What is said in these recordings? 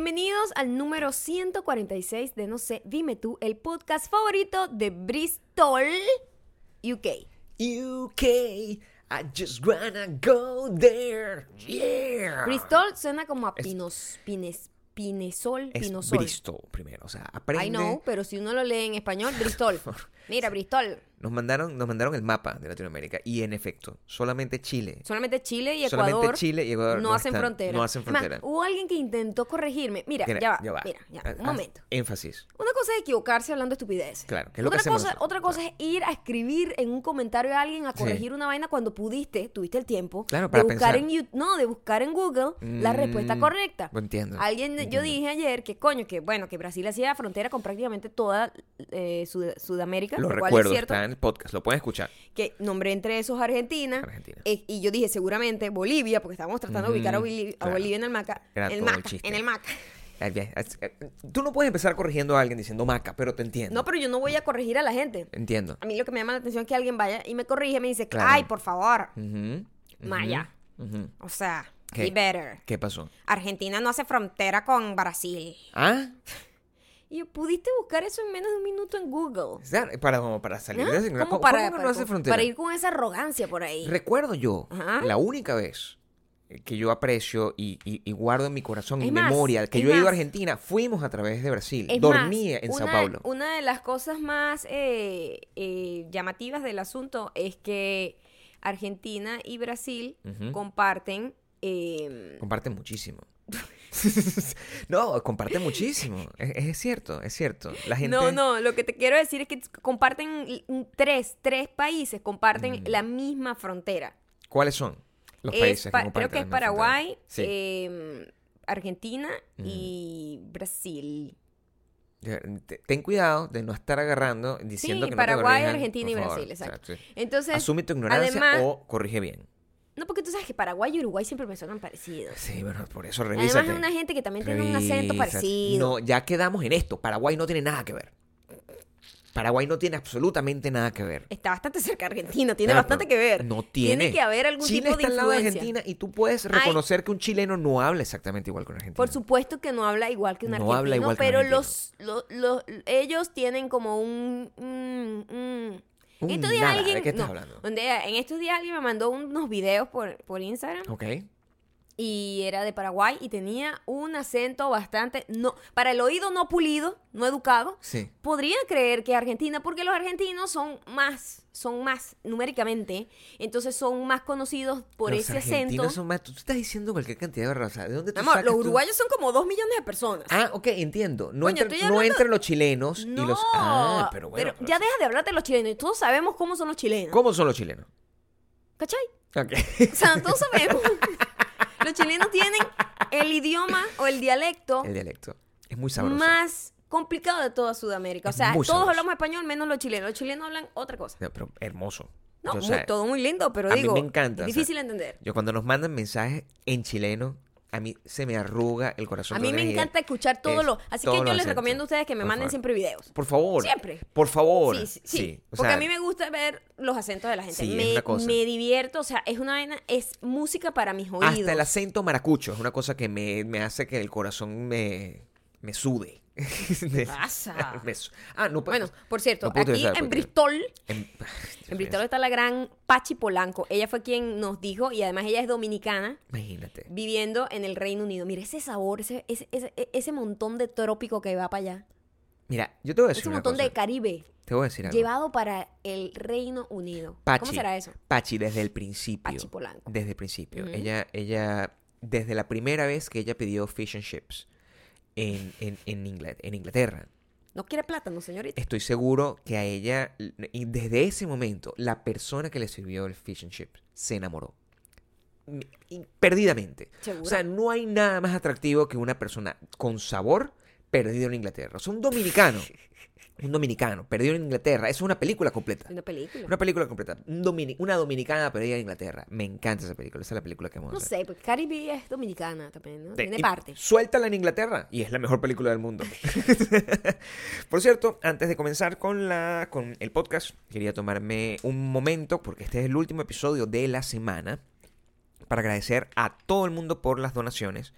Bienvenidos al número 146 de No sé, dime tú, el podcast favorito de Bristol, UK. UK, I just wanna go there. Yeah. Bristol suena como a pinos, pines, pinesol, Es pinosol. Bristol primero, o sea, aprende. I know, pero si uno lo lee en español, Bristol. Mira, Bristol. Nos mandaron, nos mandaron el mapa de Latinoamérica y en efecto, solamente Chile. Solamente Chile y Ecuador. Solamente Chile y Ecuador no, no hacen están- frontera. no hacen frontera. hubo alguien que intentó corregirme. Mira, Mira, ya va. Mira, ya, un momento. Énfasis. Una cosa es equivocarse hablando estupideces. Claro, que es lo que otra hacemos cosa, nosotros, otra cosa es ir a escribir en un comentario a alguien a Sí. corregir una vaina cuando pudiste, tuviste el tiempo Claro, de para buscar pensar. en You- no, de buscar en Google la Mm, respuesta correcta. entiendo, Alguien, yo dije ayer que coño, que bueno, que Brasil hacía frontera con prácticamente toda eh, Sud- Sudamérica, Lo lo cual recuerdo, es cierto. En el podcast, lo pueden escuchar. Que nombré entre esos Argentina. Argentina. eh, y yo dije seguramente Bolivia, porque estábamos tratando de ubicar a. Bolivia en el Maca. Era el Maca, en el Maca. Eh, Tú no puedes empezar corrigiendo a alguien diciendo maca, pero te entiendo. No, pero yo no voy a corregir a la gente. Entiendo. A mí lo que me llama la atención es que alguien vaya y me corrige y me dice, Claro. ay, por favor, Maya. o sea, ¿Qué? be better. ¿Qué pasó? Argentina no hace frontera con Brasil. ¿Ah? Y yo, ¿pudiste buscar eso en menos de un minuto en Google? Para, como para salir ¿Ah? de ese... Como ¿Cómo, para, que para- no ir con esa arrogancia por ahí. Recuerdo yo, la única vez que yo aprecio y, y- y guardo en mi corazón, más, memoria, que yo he ido a más. Argentina, fuimos a través de Brasil. Dormía más, en Sao una- Paulo. Una de las cosas más eh, eh, llamativas del asunto es que Argentina y Brasil comparten... eh, Comparten muchísimo. no, comparten muchísimo. Es, es cierto, es cierto. La gente... No, no, lo que te quiero decir es que comparten tres, tres países comparten Mm. la misma frontera. ¿Cuáles son los Es países pa- que creo comparten que es? Paraguay, Sí. eh, Argentina y Brasil. Te- Ten cuidado de no estar agarrando diciendo Sí, que no te Paraguay, corrijan, Argentina y favor. Brasil, exacto. O sea, sí. Entonces, Asume tu ignorancia además- o corrige bien. No, porque tú sabes que Paraguay y Uruguay siempre me suenan parecidos. Sí, bueno, por eso Además revísate. es una gente que también tiene un acento parecido. No, ya quedamos en esto. Paraguay no tiene nada que ver. Paraguay no tiene absolutamente nada que ver. Está bastante cerca de Argentina, tiene Claro, bastante que ver. No tiene. Tiene que haber algún Chile tipo de está al lado de influencia. Argentina y tú puedes Ay. reconocer que un chileno no habla exactamente igual que un argentino. Por supuesto que no habla igual que un No argentino, habla igual que un pero argentino. los, lo- lo- ellos tienen como un... un- un- En estos días nada, alguien, ¿de qué estás no, hablando? donde en estos días alguien me mandó unos videos por, por Instagram Ok. Y era de Paraguay y tenía un acento bastante, no, para el oído no pulido, no educado. Sí. Podría creer que Argentina, porque los argentinos son más, son más numéricamente, entonces son más conocidos por los ese argentinos acento. son más... Tú estás diciendo cualquier cantidad de raza. ¿De dónde tú Amor, sacas los tú- uruguayos son como dos millones de personas. Ah, ok, entiendo. No, Coño, entran, estoy no entran los chilenos no, y los... Ah, pero bueno. pero- ya deja de hablar de los chilenos. y Todos sabemos cómo son los chilenos. ¿Cómo son los chilenos? ¿Cachai? Ok. O sea, todos sabemos. los chilenos tienen el idioma o el dialecto El dialecto. Es muy sabroso. más complicado de toda Sudamérica. O sea, todos sabroso. hablamos español menos los chilenos. Los chilenos hablan otra cosa. No, pero hermoso. No, Yo, o muy- sea, todo muy lindo, pero a mí digo, me encanta, es o sea, difícil de entender. Yo cuando nos mandan mensajes en chileno, a mí se me arruga el corazón. A mí me encanta escuchar todo Es lo... Así que yo les recomiendo a ustedes que me Por manden favor. siempre videos. Por favor. Siempre. Por favor. Sí, sí, sí. o Porque sea, a mí me gusta ver los acentos de la gente. Sí, es me, una cosa. me divierto, o sea, es una vaina, es música para mis oídos. Hasta el acento maracucho es una cosa que me, me hace que el corazón me, me sude. ¿Qué pasa? Ah, no puedo. Bueno, por cierto, no aquí en Bristol, En, Bristol está la gran Pachi Polanco. Ella fue quien nos dijo, y además ella es dominicana, Imagínate. viviendo en el Reino Unido. Mira ese sabor, ese, ese, ese, ese montón de trópico que va para allá. Mira, yo te voy a decir Ese una montón cosa. de Caribe Te voy a decir algo. llevado para el Reino Unido. Pachi, ¿Cómo será eso? Pachi, desde el principio. Pachi Polanco. Desde el principio. Ella, ella, desde la primera vez que ella pidió fish and chips en, en, en, Ingla- en Inglaterra, ¿No quiere plátano, señorita? estoy seguro que a ella, y desde ese momento, la persona que le sirvió el fish and chips se enamoró. Y- Perdidamente. ¿Seguro? O sea, no hay nada más atractivo que una persona con sabor perdido en Inglaterra. O sea, un dominicano. Un dominicano perdido en Inglaterra. Eso es una película completa. Una película. Una película completa. Un domini- una dominicana perdida en Inglaterra. Me encanta esa película. Esa es la película que vamos a No sé, porque Caribe es dominicana también, ¿no? Tiene parte. Suéltala en Inglaterra y es la mejor película del mundo. Por cierto, antes de comenzar con, la, con el podcast, quería tomarme un momento, porque este es el último episodio de la semana, para agradecer a todo el mundo por las donaciones.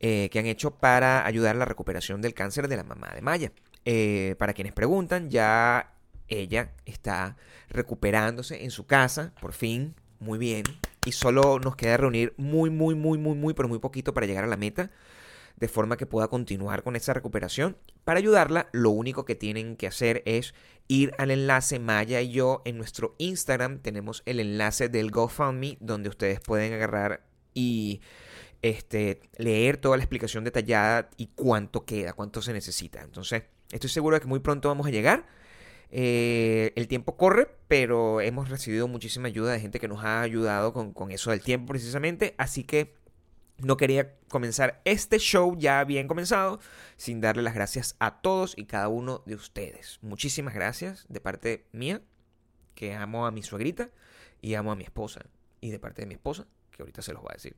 eh, que han hecho para ayudar a la recuperación del cáncer de la mamá de Maya. Eh, para quienes preguntan, ya ella está recuperándose en su casa, por fin, muy bien. Y solo nos queda reunir muy, muy, muy, muy, muy, pero muy poquito para llegar a la meta de forma que pueda continuar con esa recuperación. Para ayudarla, lo único que tienen que hacer es ir al enlace Maya y yo en nuestro Instagram. Tenemos el enlace del GoFundMe donde ustedes pueden agarrar y este, leer toda la explicación detallada y cuánto queda, cuánto se necesita. Entonces, estoy seguro de que muy pronto vamos a llegar. Eh, el tiempo corre, pero hemos recibido muchísima ayuda de gente que nos ha ayudado con, con eso del tiempo precisamente. Así que no quería comenzar este show ya bien comenzado sin darle las gracias a todos y cada uno de ustedes. Muchísimas gracias de parte mía, que amo a mi suegrita y amo a mi esposa. Y de parte de mi esposa, que ahorita se los voy a decir.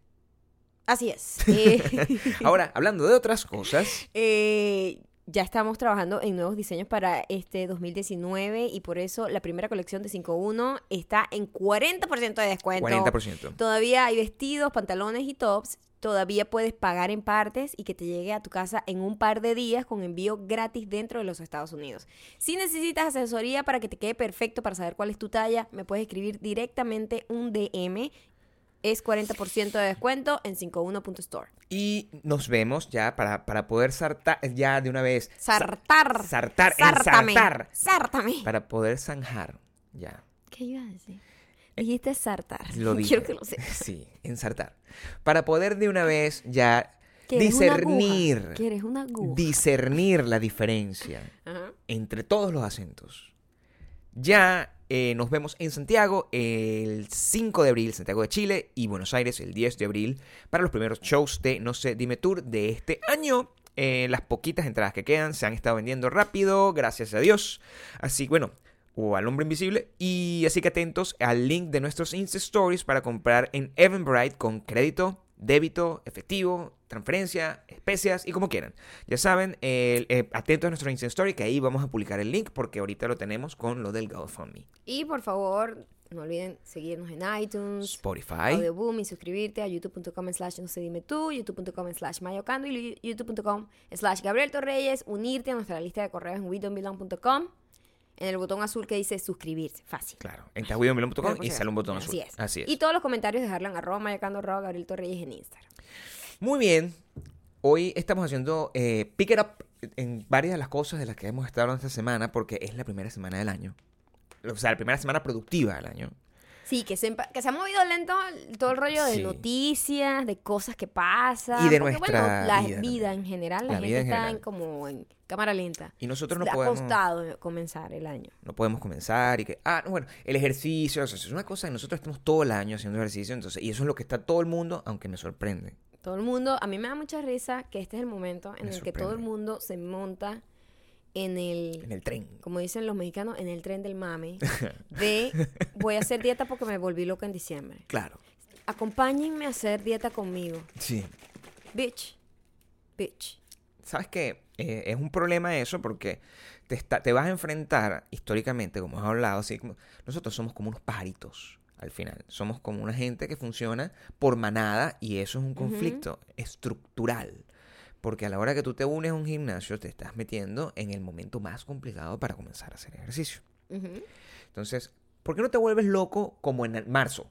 Así es. Eh, Ahora, hablando de otras cosas, eh, ya estamos trabajando en nuevos diseños para este 2019 y por eso la primera colección de 5.1 está en 40% de descuento. 40%. Todavía hay vestidos, pantalones y tops. Todavía puedes pagar en partes y que te llegue a tu casa en un par de días con envío gratis dentro de los Estados Unidos. Si necesitas asesoría para que te quede perfecto para saber cuál es tu talla, me puedes escribir directamente un DM. Es 40% de descuento en 51.store. Y nos vemos ya para, para poder sartar ya de una vez. Sartar. Sartar, Sártame. ensartar. Sártame. Para poder zanjar. Ya. ¿Qué iba a decir? Dijiste sartar. Lo dije. Quiero que lo sepas. Sí, ensartar. Para poder de una vez ya discernir. Una aguja. Discernir la diferencia Ajá. entre todos los acentos. Ya eh, nos vemos en Santiago el 5 de abril, Santiago de Chile, y Buenos Aires el 10 de abril, para los primeros shows de No sé, Dime Tour de este año. Eh, las poquitas entradas que quedan se han estado vendiendo rápido, gracias a Dios. Así, bueno, o al hombre invisible. Y así que atentos al link de nuestros Insta Stories para comprar en Eventbrite con crédito, débito, efectivo, transferencia, especias y como quieran. Ya saben, eh, atentos a nuestro Insta Story que ahí vamos a publicar el link porque ahorita lo tenemos con lo del GoFundMe. Y por favor, no olviden seguirnos en iTunes, Spotify. Audioboom y suscribirte a youtube.com slash no se dime tú, youtube.com slash mayocando y youtube.com slash Gabriel Torreyes, unirte a nuestra lista de correos en WeDon'tBelong.com en el botón azul que dice suscribirse, fácil. Claro, entras y sale un botón azul. Así es. Así es. Y todos los comentarios dejarlo en arroba mayocando arroba Gabriel Torreyes en Instagram. Muy bien. Hoy estamos haciendo eh, pick it up en varias de las cosas de las que hemos estado hablando esta semana porque es la primera semana del año. O sea, la primera semana productiva del año. Sí, que se, empa- que se ha movido lento todo el rollo de noticias, de cosas que pasan. Y de porque, nuestra bueno, la vida, vida, ¿no? en general, la, La gente está en como en cámara lenta. Y nosotros no ha podemos... costado comenzar el año. no podemos comenzar y que, ah, no, bueno, el ejercicio, o sea, es una cosa que nosotros estamos todo el año haciendo ejercicio, entonces, y eso es lo que está todo el mundo, aunque me sorprende. Todo el mundo, a mí me da mucha risa que este es el momento en Me el que todo el mundo se monta en el, En el tren. como dicen los mexicanos, en el tren del mame, de voy a hacer dieta porque me volví loca en diciembre. Claro. Acompáñenme a hacer dieta conmigo. Sí. Bitch. Bitch. ¿Sabes qué? Eh, es un problema eso porque te, está- te vas a enfrentar históricamente, como hemos hablado, así como nosotros somos como unos pajaritos al final. Somos como una gente que funciona por manada y eso es un conflicto estructural. Porque a la hora que tú te unes a un gimnasio te estás metiendo en el momento más complicado para comenzar a hacer ejercicio. Entonces, ¿por qué no te vuelves loco como en el marzo?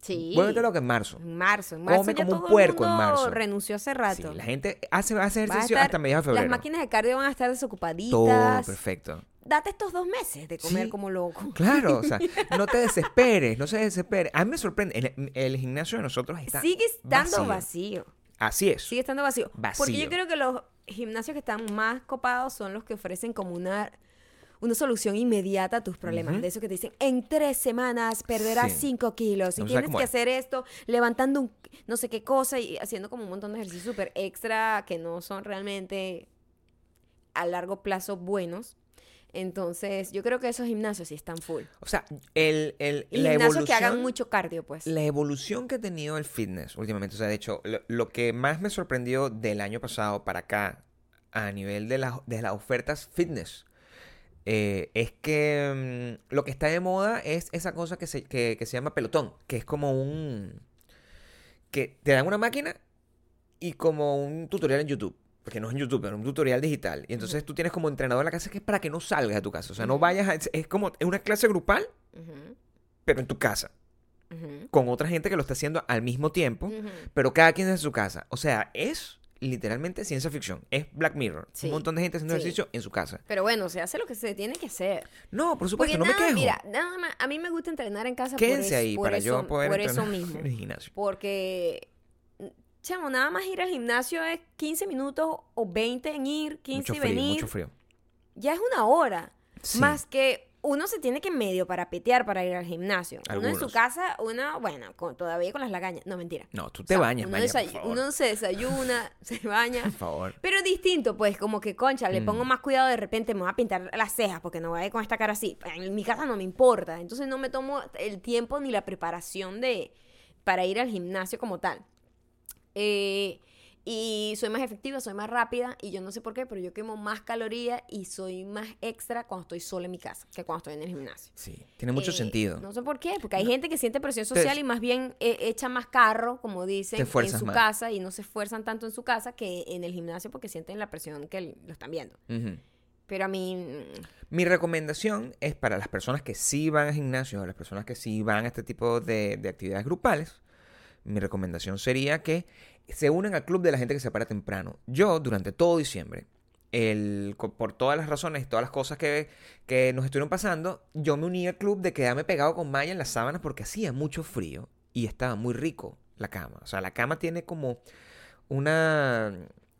Sí. Vuélvete loco en marzo. En marzo. En marzo Come ya como un todo el puerco en marzo. renunció hace Sí, rato. la gente hace, hace ejercicio estar- hasta mediados de febrero. Las máquinas de cardio van a estar Todo desocupaditas. perfecto. Date estos dos meses de comer Sí. como loco. Claro, o sea, no te desesperes, no se desespere. A mí me sorprende, el, el gimnasio de nosotros está Sigue estando vacío. vacío. Así es. Sigue estando vacío. Porque Vacío. yo creo que los gimnasios que están más copados son los que ofrecen como una, una solución inmediata a tus problemas. De eso que te dicen, en tres semanas perderás Sí. cinco kilos. Y No tienes que hacer esto levantando un no sé qué cosa y haciendo como un montón de ejercicios súper extra que no son realmente a largo plazo buenos. Entonces, yo creo que esos gimnasios sí están full. O sea, el, el, Y la gimnasios evolución, que hagan mucho cardio, pues. la evolución que ha tenido el fitness últimamente, o sea, de hecho, lo, lo que más me sorprendió del año pasado para acá, a nivel de, la- de las ofertas fitness, eh, es que mm, lo que está de moda es esa cosa que se, que, que se llama pelotón, que es como un... que te dan una máquina y como un tutorial en YouTube. Porque no es en YouTube, pero un tutorial digital. Y entonces tú tienes como entrenador en la casa que es para que no salgas de tu casa. O sea, no vayas a... Es, es como es una clase grupal, pero en tu casa. Con otra gente que lo está haciendo al mismo tiempo, pero cada quien desde su casa. O sea, es literalmente ciencia ficción. Es Black Mirror. Sí. Un montón de gente haciendo Sí. ejercicio en su casa. Pero bueno, se hace lo que se tiene que hacer. No, por Porque supuesto, no nada, me quejo. mira, nada más, a mí me gusta entrenar en casa Quédense por eso, ahí por para eso, yo poder por eso mismo. en el gimnasio. Porque, chamo, nada más ir al gimnasio es 15 minutos o 20 en ir, 15 Mucho y frío, venir. mucho frío. Ya es una hora. Sí. Más que uno se tiene que medio para petear para ir al gimnasio. Uno en su casa, uno, bueno, con- todavía con las lagañas. No, mentira. No, tú O te sea, bañas, uno, desay- por favor. uno se desayuna, se baña. Por favor. Pero es distinto, pues, como que, concha, le Mm. pongo más cuidado, de repente me voy a pintar las cejas porque no voy a ir con esta cara así. En mi casa no me importa. Entonces no me tomo el tiempo ni la preparación de para ir al gimnasio como tal. Eh, y soy más efectiva, soy más rápida y yo no sé por qué, pero yo quemo más calorías y soy más extra cuando estoy sola en mi casa que cuando estoy en el gimnasio. Sí, tiene mucho Eh, sentido. No sé por qué, porque hay gente que siente presión social y más bien eh, echa más carro, como dicen, en su más. casa y no se esfuerzan tanto en su casa que en el gimnasio porque sienten la presión que lo están viendo. Pero a mí, mm, Mi recomendación es para las personas que sí van al gimnasio, o las personas que sí van a este tipo de, de actividades grupales, mi recomendación sería que se unan al club de la gente que se para temprano. Yo, durante todo diciembre, el, por todas las razones y todas las cosas que, que nos estuvieron pasando, yo me uní al club de quedarme pegado con Maya en las sábanas porque hacía mucho frío y estaba muy rico la cama. O sea, la cama tiene como una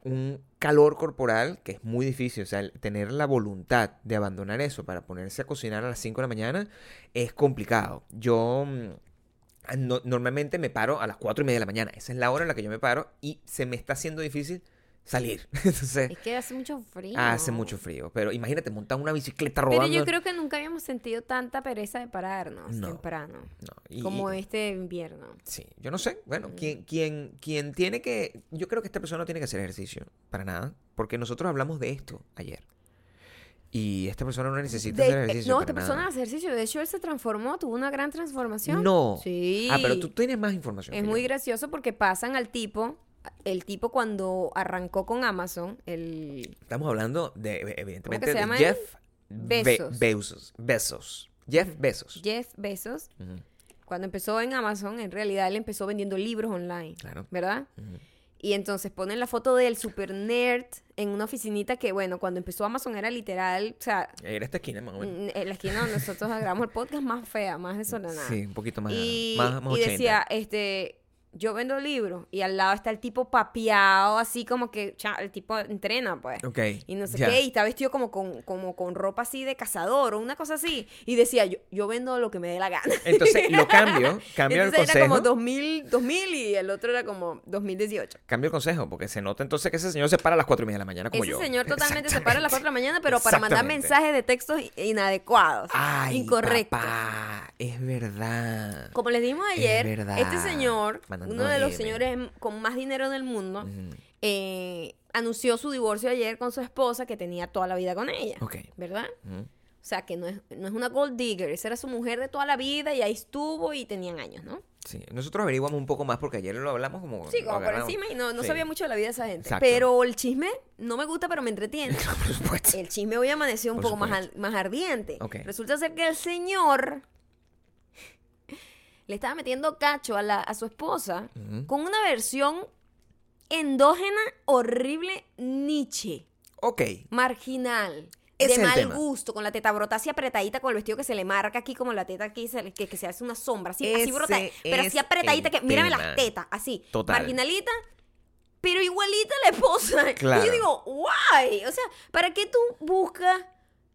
un calor corporal que es muy difícil. O sea, tener la voluntad de abandonar eso para ponerse a cocinar a las 5 de la mañana es complicado. Yo mm, no- normalmente me paro a las 4 y media de la mañana. Esa es la hora en la que yo me paro y se me está haciendo difícil salir. Entonces, es que hace mucho frío. hace mucho frío. Pero imagínate montar una bicicleta Pero rodando. yo creo que nunca habíamos sentido tanta pereza de pararnos No. temprano. No, y- como y- este invierno. Sí, yo no sé. Bueno, Mm. quien, quien, quien tiene que. Yo creo que esta persona no tiene que hacer ejercicio. Para nada. Porque nosotros hablamos de esto ayer. Y esta persona no necesita De- hacer eh, ejercicio. no, esta persona nada. hace ejercicio. De hecho, él se transformó, tuvo una gran transformación. No. Sí. Ah, pero tú tienes más información. Es muy yo. gracioso porque pasan al tipo, el tipo cuando arrancó con Amazon, el... Estamos hablando de, evidentemente, se de? Jeff Be- Bezos. Bezos. Bezos. Jeff Bezos. Jeff Bezos, Ujú, cuando empezó en Amazon, en realidad él empezó vendiendo libros online, Claro. ¿verdad? Ujú. Y entonces ponen la foto del super nerd en una oficinita que, bueno, cuando empezó Amazon era literal, o sea, Era esta esquina, más o menos. en la esquina donde nosotros grabamos el podcast más fea, más desordenada. Sí, un poquito más. y, más, más y 80. decía, este, yo vendo libros y al lado está el tipo papeado, así como que cha, el tipo entrena, pues. Ok. Y no sé qué, y está vestido como con, como con ropa así de cazador o una cosa así. Y decía, yo, yo vendo lo que me dé la gana. Entonces lo cambio, cambio el Entonces consejo. era como 2000, 2000 y el otro era como 2018. Cambio el consejo, porque se nota entonces que ese señor se para a las 4 y media de la mañana como Ese yo. señor totalmente se para a las 4 de la mañana, pero para mandar mensajes de textos inadecuados, Ay, incorrectos. papá, es verdad. Como les dimos ayer, este señor, Uno de los señores con más dinero del mundo, eh, anunció su divorcio ayer con su esposa que tenía toda la vida con ella. Ok. ¿Verdad? Ujú. O sea, que no es, no es una gold digger, esa era su mujer de toda la vida y ahí estuvo y tenían años, ¿no? Sí, nosotros averiguamos un poco más porque ayer lo hablamos como. Sí, como por encima y no, no Sí. sabía mucho de la vida de esa gente. Exacto. Pero el chisme no me gusta, pero me entretiene. Por supuesto. El chisme hoy amaneció un Por poco más, supuesto. más ardiente. Ok. Resulta ser que el señor le estaba metiendo cacho a, la, a su esposa con una versión endógena, horrible, Nietzsche, Ok. marginal. Ese de mal tema. gusto, con la teta brota así apretadita, con el vestido que se le marca aquí, como la teta aquí, se que, que se hace una sombra, así, brota, pero así apretadita, que mírame las tetas, así, Total. marginalita, pero igualita a la esposa. Claro. Y yo digo, guay, o sea, ¿para qué tú buscas?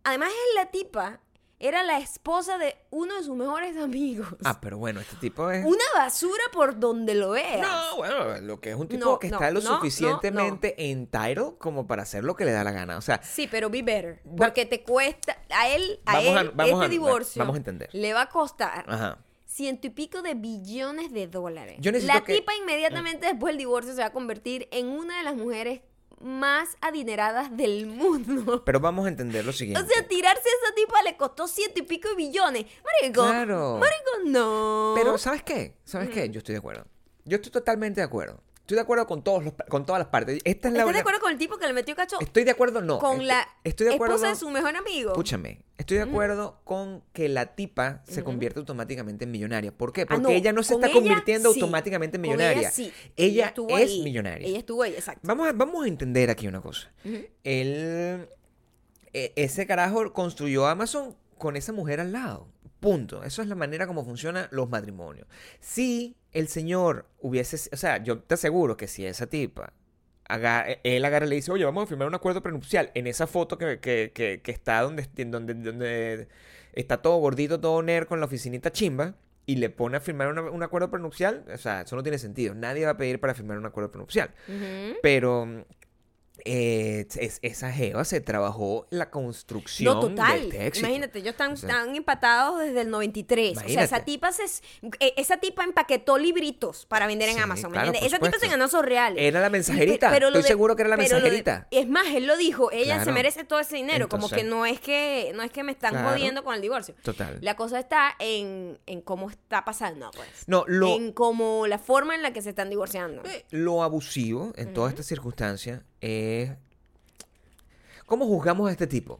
Además es la tipa, era la esposa de uno de sus mejores amigos. Ah, pero bueno, este tipo es. Una basura por donde lo veas. No, bueno, lo que es un tipo No, que no, está lo no, suficientemente entitled como para hacer lo que le da la gana. O sea, Sí, pero be better. Porque te cuesta, a él, a él, este a- divorcio vamos a entender. le va a costar ajá. ciento y pico de billones de dólares. Yo la que- tipa inmediatamente después del divorcio se va a convertir en una de las mujeres más adineradas del mundo. Pero vamos a entender lo O siguiente. sea, tirarse a esa tipa le costó ciento y pico de billones. Marico. Claro. Marico, no. Pero, ¿sabes qué? ¿Sabes Mm. qué? Yo estoy de acuerdo. Yo estoy totalmente de acuerdo. Estoy de acuerdo con, todos los, con todas las partes. Esta es la ¿Estás de acuerdo con el tipo que le metió cacho Estoy de acuerdo, no. con Estoy- la estoy de acuerdo. esposa de su mejor amigo? Escúchame, estoy de acuerdo con que la tipa se convierte automáticamente en millonaria. ¿Por qué? Ah, Porque no, ella no se con está ella, convirtiendo sí. automáticamente en millonaria. Ella, sí. Ella estuvo es ahí. millonaria. Ella estuvo ahí, exacto. Vamos a, vamos a entender aquí una cosa. E- ese carajo construyó Amazon con esa mujer al lado. Punto. Eso es la manera como funcionan los matrimonios. Si el señor hubiese, o sea, yo te aseguro que si esa tipa, él agarra y le dice, oye, vamos a firmar un acuerdo prenupcial en esa foto que, que- que- que está donde, donde, donde está todo gordito, todo nerd con la oficinita chimba, y le pone a firmar una- un acuerdo prenupcial, o sea, eso no tiene sentido. Nadie va a pedir para firmar un acuerdo prenupcial. Pero eh, es- esa jeva se trabajó la construcción No, total. de este éxito. Imagínate, ellos están, O sea, están empatados desde el 93. O sea, Imagínate. esa tipa, se, eh, esa tipa empaquetó libritos para vender en Sí, Amazon. ¿me claro, Esa tipa se supuesto. ganó esos reales. Era la mensajerita. Pe- lo Estoy de- seguro que era la pero de- mensajerita. es más, él lo dijo, ella se merece todo ese dinero, como que no es que no es que me están Claro. jodiendo con el divorcio. Total. La cosa está en, en cómo está pasando, pues. No, lo, En cómo la forma en la que se están divorciando. lo abusivo en todas estas circunstancias es... ¿Cómo juzgamos a este tipo?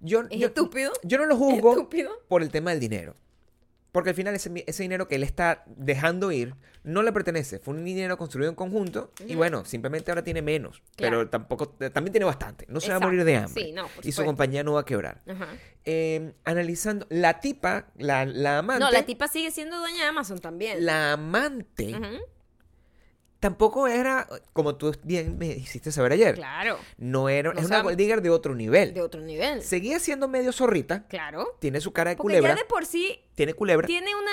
Yo, ¿Es yo- estúpido? Yo no lo juzgo ¿Estúpido? por el tema del dinero. Porque al final ese, dinero que él está dejando ir no le pertenece. Fue un dinero construido en conjunto y bueno, simplemente ahora tiene menos. Claro. Pero tampoco, también tiene bastante. No se va a morir de hambre. Sí, no, por y su compañía no va a quebrar. Eh, analizando, la tipa, la, la amante. No, la tipa sigue siendo dueña de Amazon también. La amante Ujú. Tampoco era, como tú bien me hiciste saber ayer, Claro. no era, No es una sabe- gold digger de otro nivel. De otro nivel. Seguía siendo medio zorrita, Claro. tiene su cara de Porque culebra, ya de por sí tiene culebra. tiene una.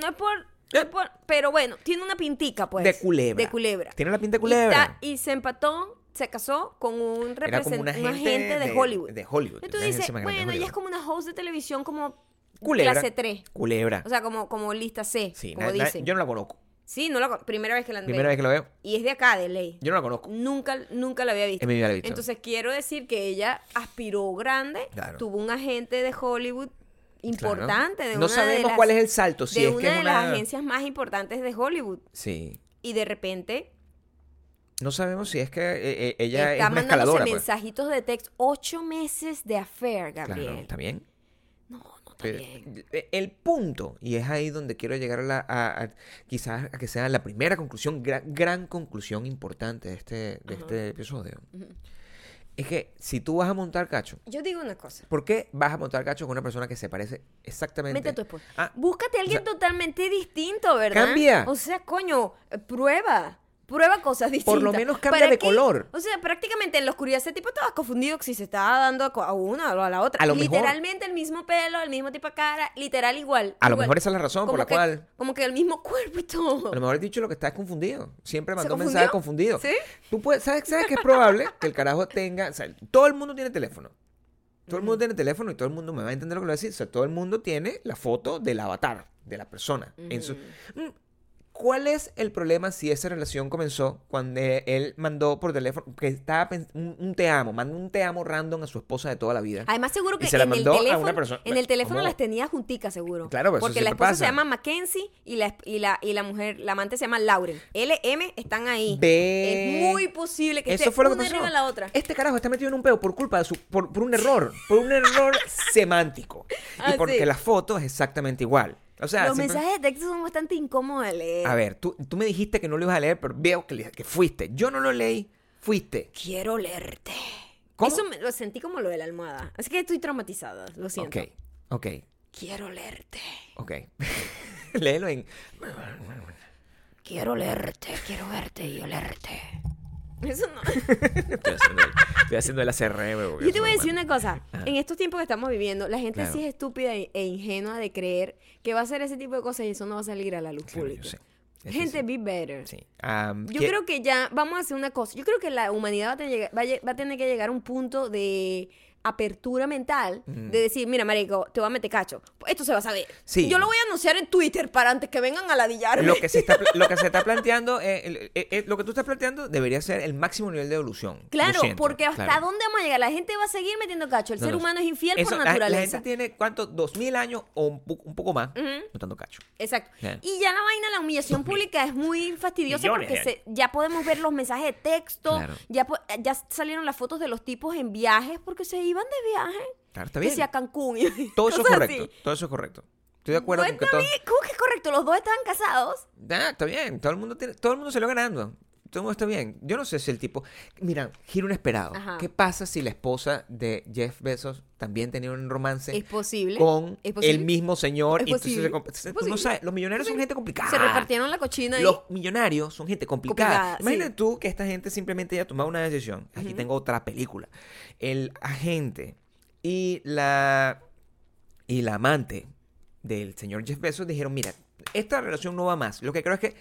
No es por. no es por- pero bueno, tiene una pintica, pues. De culebra. De culebra. Tiene la pinta de Y, culebra. ta- y se empató, se casó con un representante, un agente, de, Hollywood. De Hollywood. y tú una dices, bueno, ella es como una host de televisión como Culebra. clase 3. Culebra. O sea, como, como lista C, sí, como dicen. yo no la conozco. Sí, no la primera vez que la veo. Primera vez que la veo, Y es de acá, de ley. yo no la conozco. Nunca, nunca la había visto. En mi vida la he visto. Entonces quiero decir que ella aspiró grande, Claro. tuvo un agente de Hollywood importante, Claro. de no una sabemos de las, cuál es el salto. Si de es una que es de una... las agencias más importantes de Hollywood. Sí. Y de repente No sabemos si es que eh, eh, ella está es una escaladora. pues. mensajitos de texto. Ocho meses de affair, Gabriel. Claro, ¿está bien? Pero, eh, El punto, y es ahí donde quiero llegar a, la, a- a- quizás a que sea la primera conclusión, gran, gran conclusión importante de este, de Ajá. este episodio, es que si tú vas a montar cacho, Yo digo una cosa. ¿por qué vas a montar cacho con una persona que se parece exactamente? Mete a tu esposa. Ah, Búscate a alguien o sea, totalmente distinto, ¿verdad? Cambia. O sea, coño, prueba. Prueba cosas distintas. Por lo menos cambia ¿Para de color. O sea, prácticamente en la oscuridad ese tipo estaba confundido si se estaba dando a una o a la otra. A lo mejor- Literalmente el mismo pelo, el mismo tipo de cara, literal igual. A lo mejor esa es la razón por la que- cual... Como que el mismo cuerpo y todo. A lo mejor el dicho lo que está es confundido. Siempre ¿Se mandó mensajes confundidos. ¿Sí? Tú puedes, ¿sabes, ¿Sabes que es probable que el carajo tenga... o sea, todo el mundo tiene teléfono. Todo el mundo tiene teléfono y todo el mundo me va a entender lo que le voy a decir. O sea, todo el mundo tiene la foto del avatar de la persona. en su- Mm, ¿Cuál es el problema si esa relación comenzó cuando él mandó por teléfono, que estaba un, un te amo, mandó un te amo random a su esposa de toda la vida? Además, seguro Y que se la en el mandó a teléfono, una persona- en el teléfono ¿Cómo? las tenía junticas, seguro. Claro, pues eso Porque la esposa se llama Mackenzie y la, y, la, y la mujer, la amante se llama Lauren. LM están ahí. Ve- Es muy posible que Eso esté fue lo que una pasó. arriba de la otra. Este carajo está metido en un peo por culpa de su, por, por un error, por un error semántico. Ah, y porque sí. la foto es exactamente igual. O sea, Los siempre- mensajes de texto son bastante incómodos de leer. a ver, tú, tú me dijiste que no lo ibas a leer, pero veo que, le- que fuiste. Yo no lo leí, fuiste. Quiero leerte. ¿Cómo? Eso me- lo sentí como lo de la almohada. Así que estoy traumatizada, lo siento. Ok, ok, Quiero leerte. ok. Léelo en... Quiero leerte, quiero verte y olerte. Eso no. Estoy haciendo el, estoy haciendo el ACRM. Yo te voy a decir una cosa. Ajá. En estos tiempos que estamos viviendo, la gente Claro. sí es estúpida e e ingenua de creer que va a hacer ese tipo de cosas y eso no va a salir a la luz Claro, yo pública. Gente, be better. Sí. Yo ¿qué- creo que ya vamos a hacer una cosa. Yo creo que la humanidad va a tener, va a lle- va a tener que llegar a un punto de apertura mental de decir, mira, marico, te voy a meter cacho. Esto se va a saber. Sí. Yo lo voy a anunciar en Twitter para antes que vengan a ladillarme. Lo que se está, lo que se está planteando, eh, el- eh, eh, lo que tú estás planteando debería ser el máximo nivel de evolución. Claro, porque hasta claro. dónde vamos a llegar. La gente va a seguir metiendo cacho. El No, ser no, humano es infiel eso, por la- La, naturaleza. gente tiene, ¿cuánto? ¿Dos mil años o un, po- un poco más? Notando cacho. Exacto. Y ya la vaina, la humillación pública es muy fastidiosa Millones porque se- ya podemos ver los mensajes de texto, Claro. ya, po- ya salieron las fotos de los tipos en viajes porque se iban de viaje. Claro, está bien. sea Cancún. y Todo eso es correcto. así. Todo eso es correcto. Estoy de acuerdo con que todo. ¿Cómo que es correcto? Los dos estaban casados. Ah, está bien. Todo el mundo tiene, todo el mundo se lo ganando. Todo está bien. Yo no sé si el tipo. Mira, giro inesperado. Ajá. ¿Qué pasa si la esposa de Jeff Bezos también tenía un romance Es posible. con ¿Es posible? el mismo señor? Es y entonces posible. se comp- Es tú no sabes, los millonarios son gente complicada. Se repartieron la cochina ahí. Los millonarios son gente complicada. Complicada, Imagínate sí. tú que esta gente simplemente haya tomado una decisión. Aquí tengo otra película. El agente y la y la amante del señor Jeff Bezos dijeron, mira, esta relación no va más. Lo que creo es que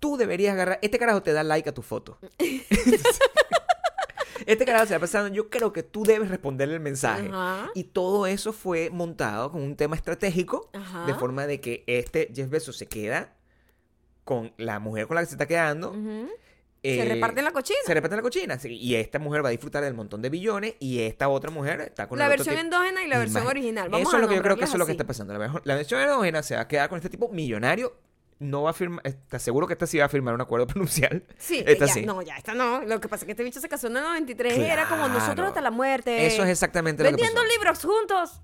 tú deberías agarrar... Este carajo te da like a tu foto. este carajo se va pasando, yo creo que tú debes responderle el mensaje. Ajá. Y todo eso fue montado con un tema estratégico, Ajá. de forma de que este Jeff Bezos se queda con la mujer con la que se está quedando. Ujú. eh, se reparten la cochina. Se reparten la cochina. sí, y esta mujer va a disfrutar del montón de billones y esta otra mujer está con La versión endógena y la versión original. Vamos eso a es lo que yo creo que eso es lo que está pasando. La versión endógena se va a quedar con este tipo millonario. No va a firmar. Está seguro que esta sí va a firmar un acuerdo prenupcial. Sí, esta ya, sí. no, ya, esta no. Lo que pasa es que este bicho se casó en el 93 y era como nosotros Claro. hasta la muerte. Eso es exactamente lo que Vendiendo libros juntos.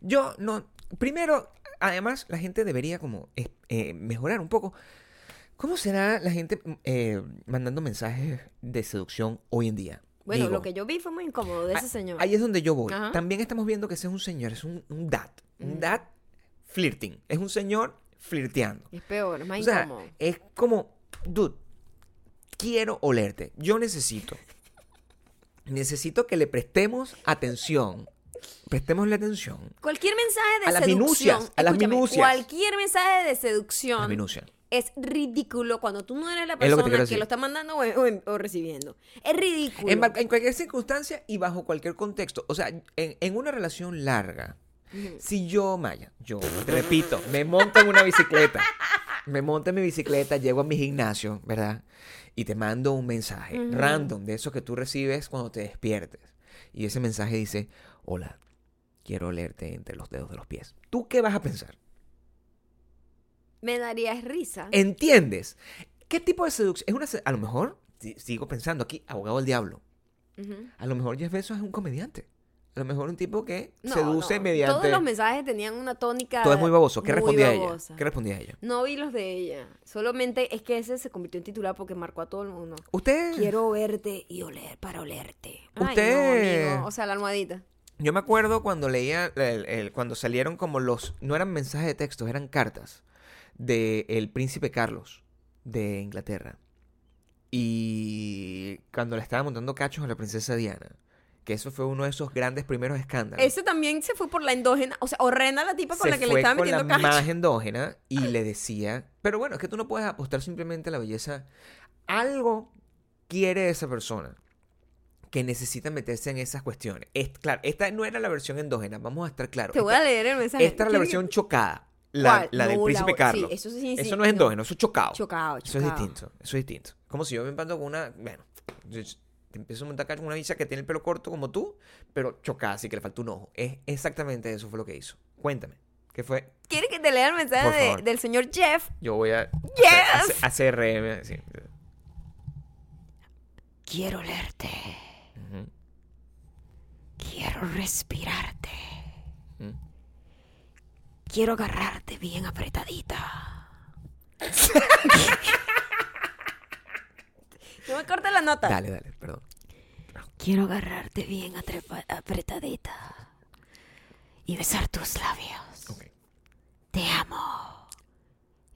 Yo no. Primero, además, la gente debería como eh, eh, mejorar un poco. ¿Cómo será la gente eh, mandando mensajes de seducción hoy en día? Bueno, Digo, lo que yo vi fue muy incómodo de ese señor. Ahí es donde yo voy. Ajá. También estamos viendo que ese es un señor, es un, un dad. Un dad flirting. Es un señor flirteando. Es peor, es más O sea, incómodo. es como, dude, quiero olerte. Yo necesito. Necesito que le prestemos atención. Prestémosle atención. Cualquier mensaje de a las seducción. minucias, a las minucias. Cualquier mensaje de seducción minucia. es ridículo cuando tú no eres la lo que persona que, lo está mandando o, o- o recibiendo. Es ridículo. En, cualquier circunstancia y bajo cualquier contexto. O sea, en, en una relación larga, si yo, Maya, yo, te repito, me monto en una bicicleta, me monto en mi bicicleta, llego a mi gimnasio, ¿verdad? Y te mando un mensaje random de esos que tú recibes cuando te despiertes. Y ese mensaje dice, hola, quiero olerte entre los dedos de los pies. ¿Tú qué vas a pensar? Me daría risa. ¿Entiendes? ¿Qué tipo de seducción? Es una, se- a lo mejor, si- sigo pensando aquí, abogado del diablo. A lo mejor Jeff Bezos es un comediante. A lo mejor un tipo que No, seduce no, mediante... Todos los mensajes tenían una tónica. Todo es muy baboso. ¿Qué muy respondía babosa. ella? ¿Qué respondía ella? No vi los de ella. Solamente es que ese se convirtió en titular porque marcó a todo el mundo. Usted... Quiero verte y oler para olerte. Ay, Usted- no, amigo. O sea, la almohadita. Yo me acuerdo cuando leía, el- el- cuando salieron como los... No eran mensajes de texto, eran cartas de el príncipe Carlos de Inglaterra. Y cuando le estaba montando cachos a la princesa Diana. Que eso fue uno de esos grandes primeros escándalos. Ese también se fue por la endógena. O sea, horrenda la tipa con se la que le fue estaba con metiendo la cacho. más endógena y le decía, pero bueno, es que tú no puedes apostar simplemente a la belleza. Algo quiere esa persona que necesita meterse en esas cuestiones. Es, claro, esta no era la versión endógena, vamos a estar claros. Te voy esta, a leer el mensaje. esta era la ¿Quieres que- versión chocada, la, la del No, príncipe Carlos. sí, eso sí, no es no. endógeno, eso es chocado. Chocado, Eso es chocado. distinto, eso es distinto. Como si yo me empando con una, bueno, te empiezo a montar con una bicha que tiene el pelo corto como tú, pero chocada, así que le falta un ojo. Es exactamente eso fue lo que hizo. Cuéntame, ¿qué fue? ¿Quieres que te lea el mensaje de- del señor Jeff? Yo voy a Yes. a CRM, sí. Quiero. Ujú. Quiero respirarte. Quiero agarrarte bien apretadita. no me cortes la nota. Dale, dale, perdón. Quiero agarrarte bien atrepa- apretadita. Y besar tus labios. Ok. Te amo.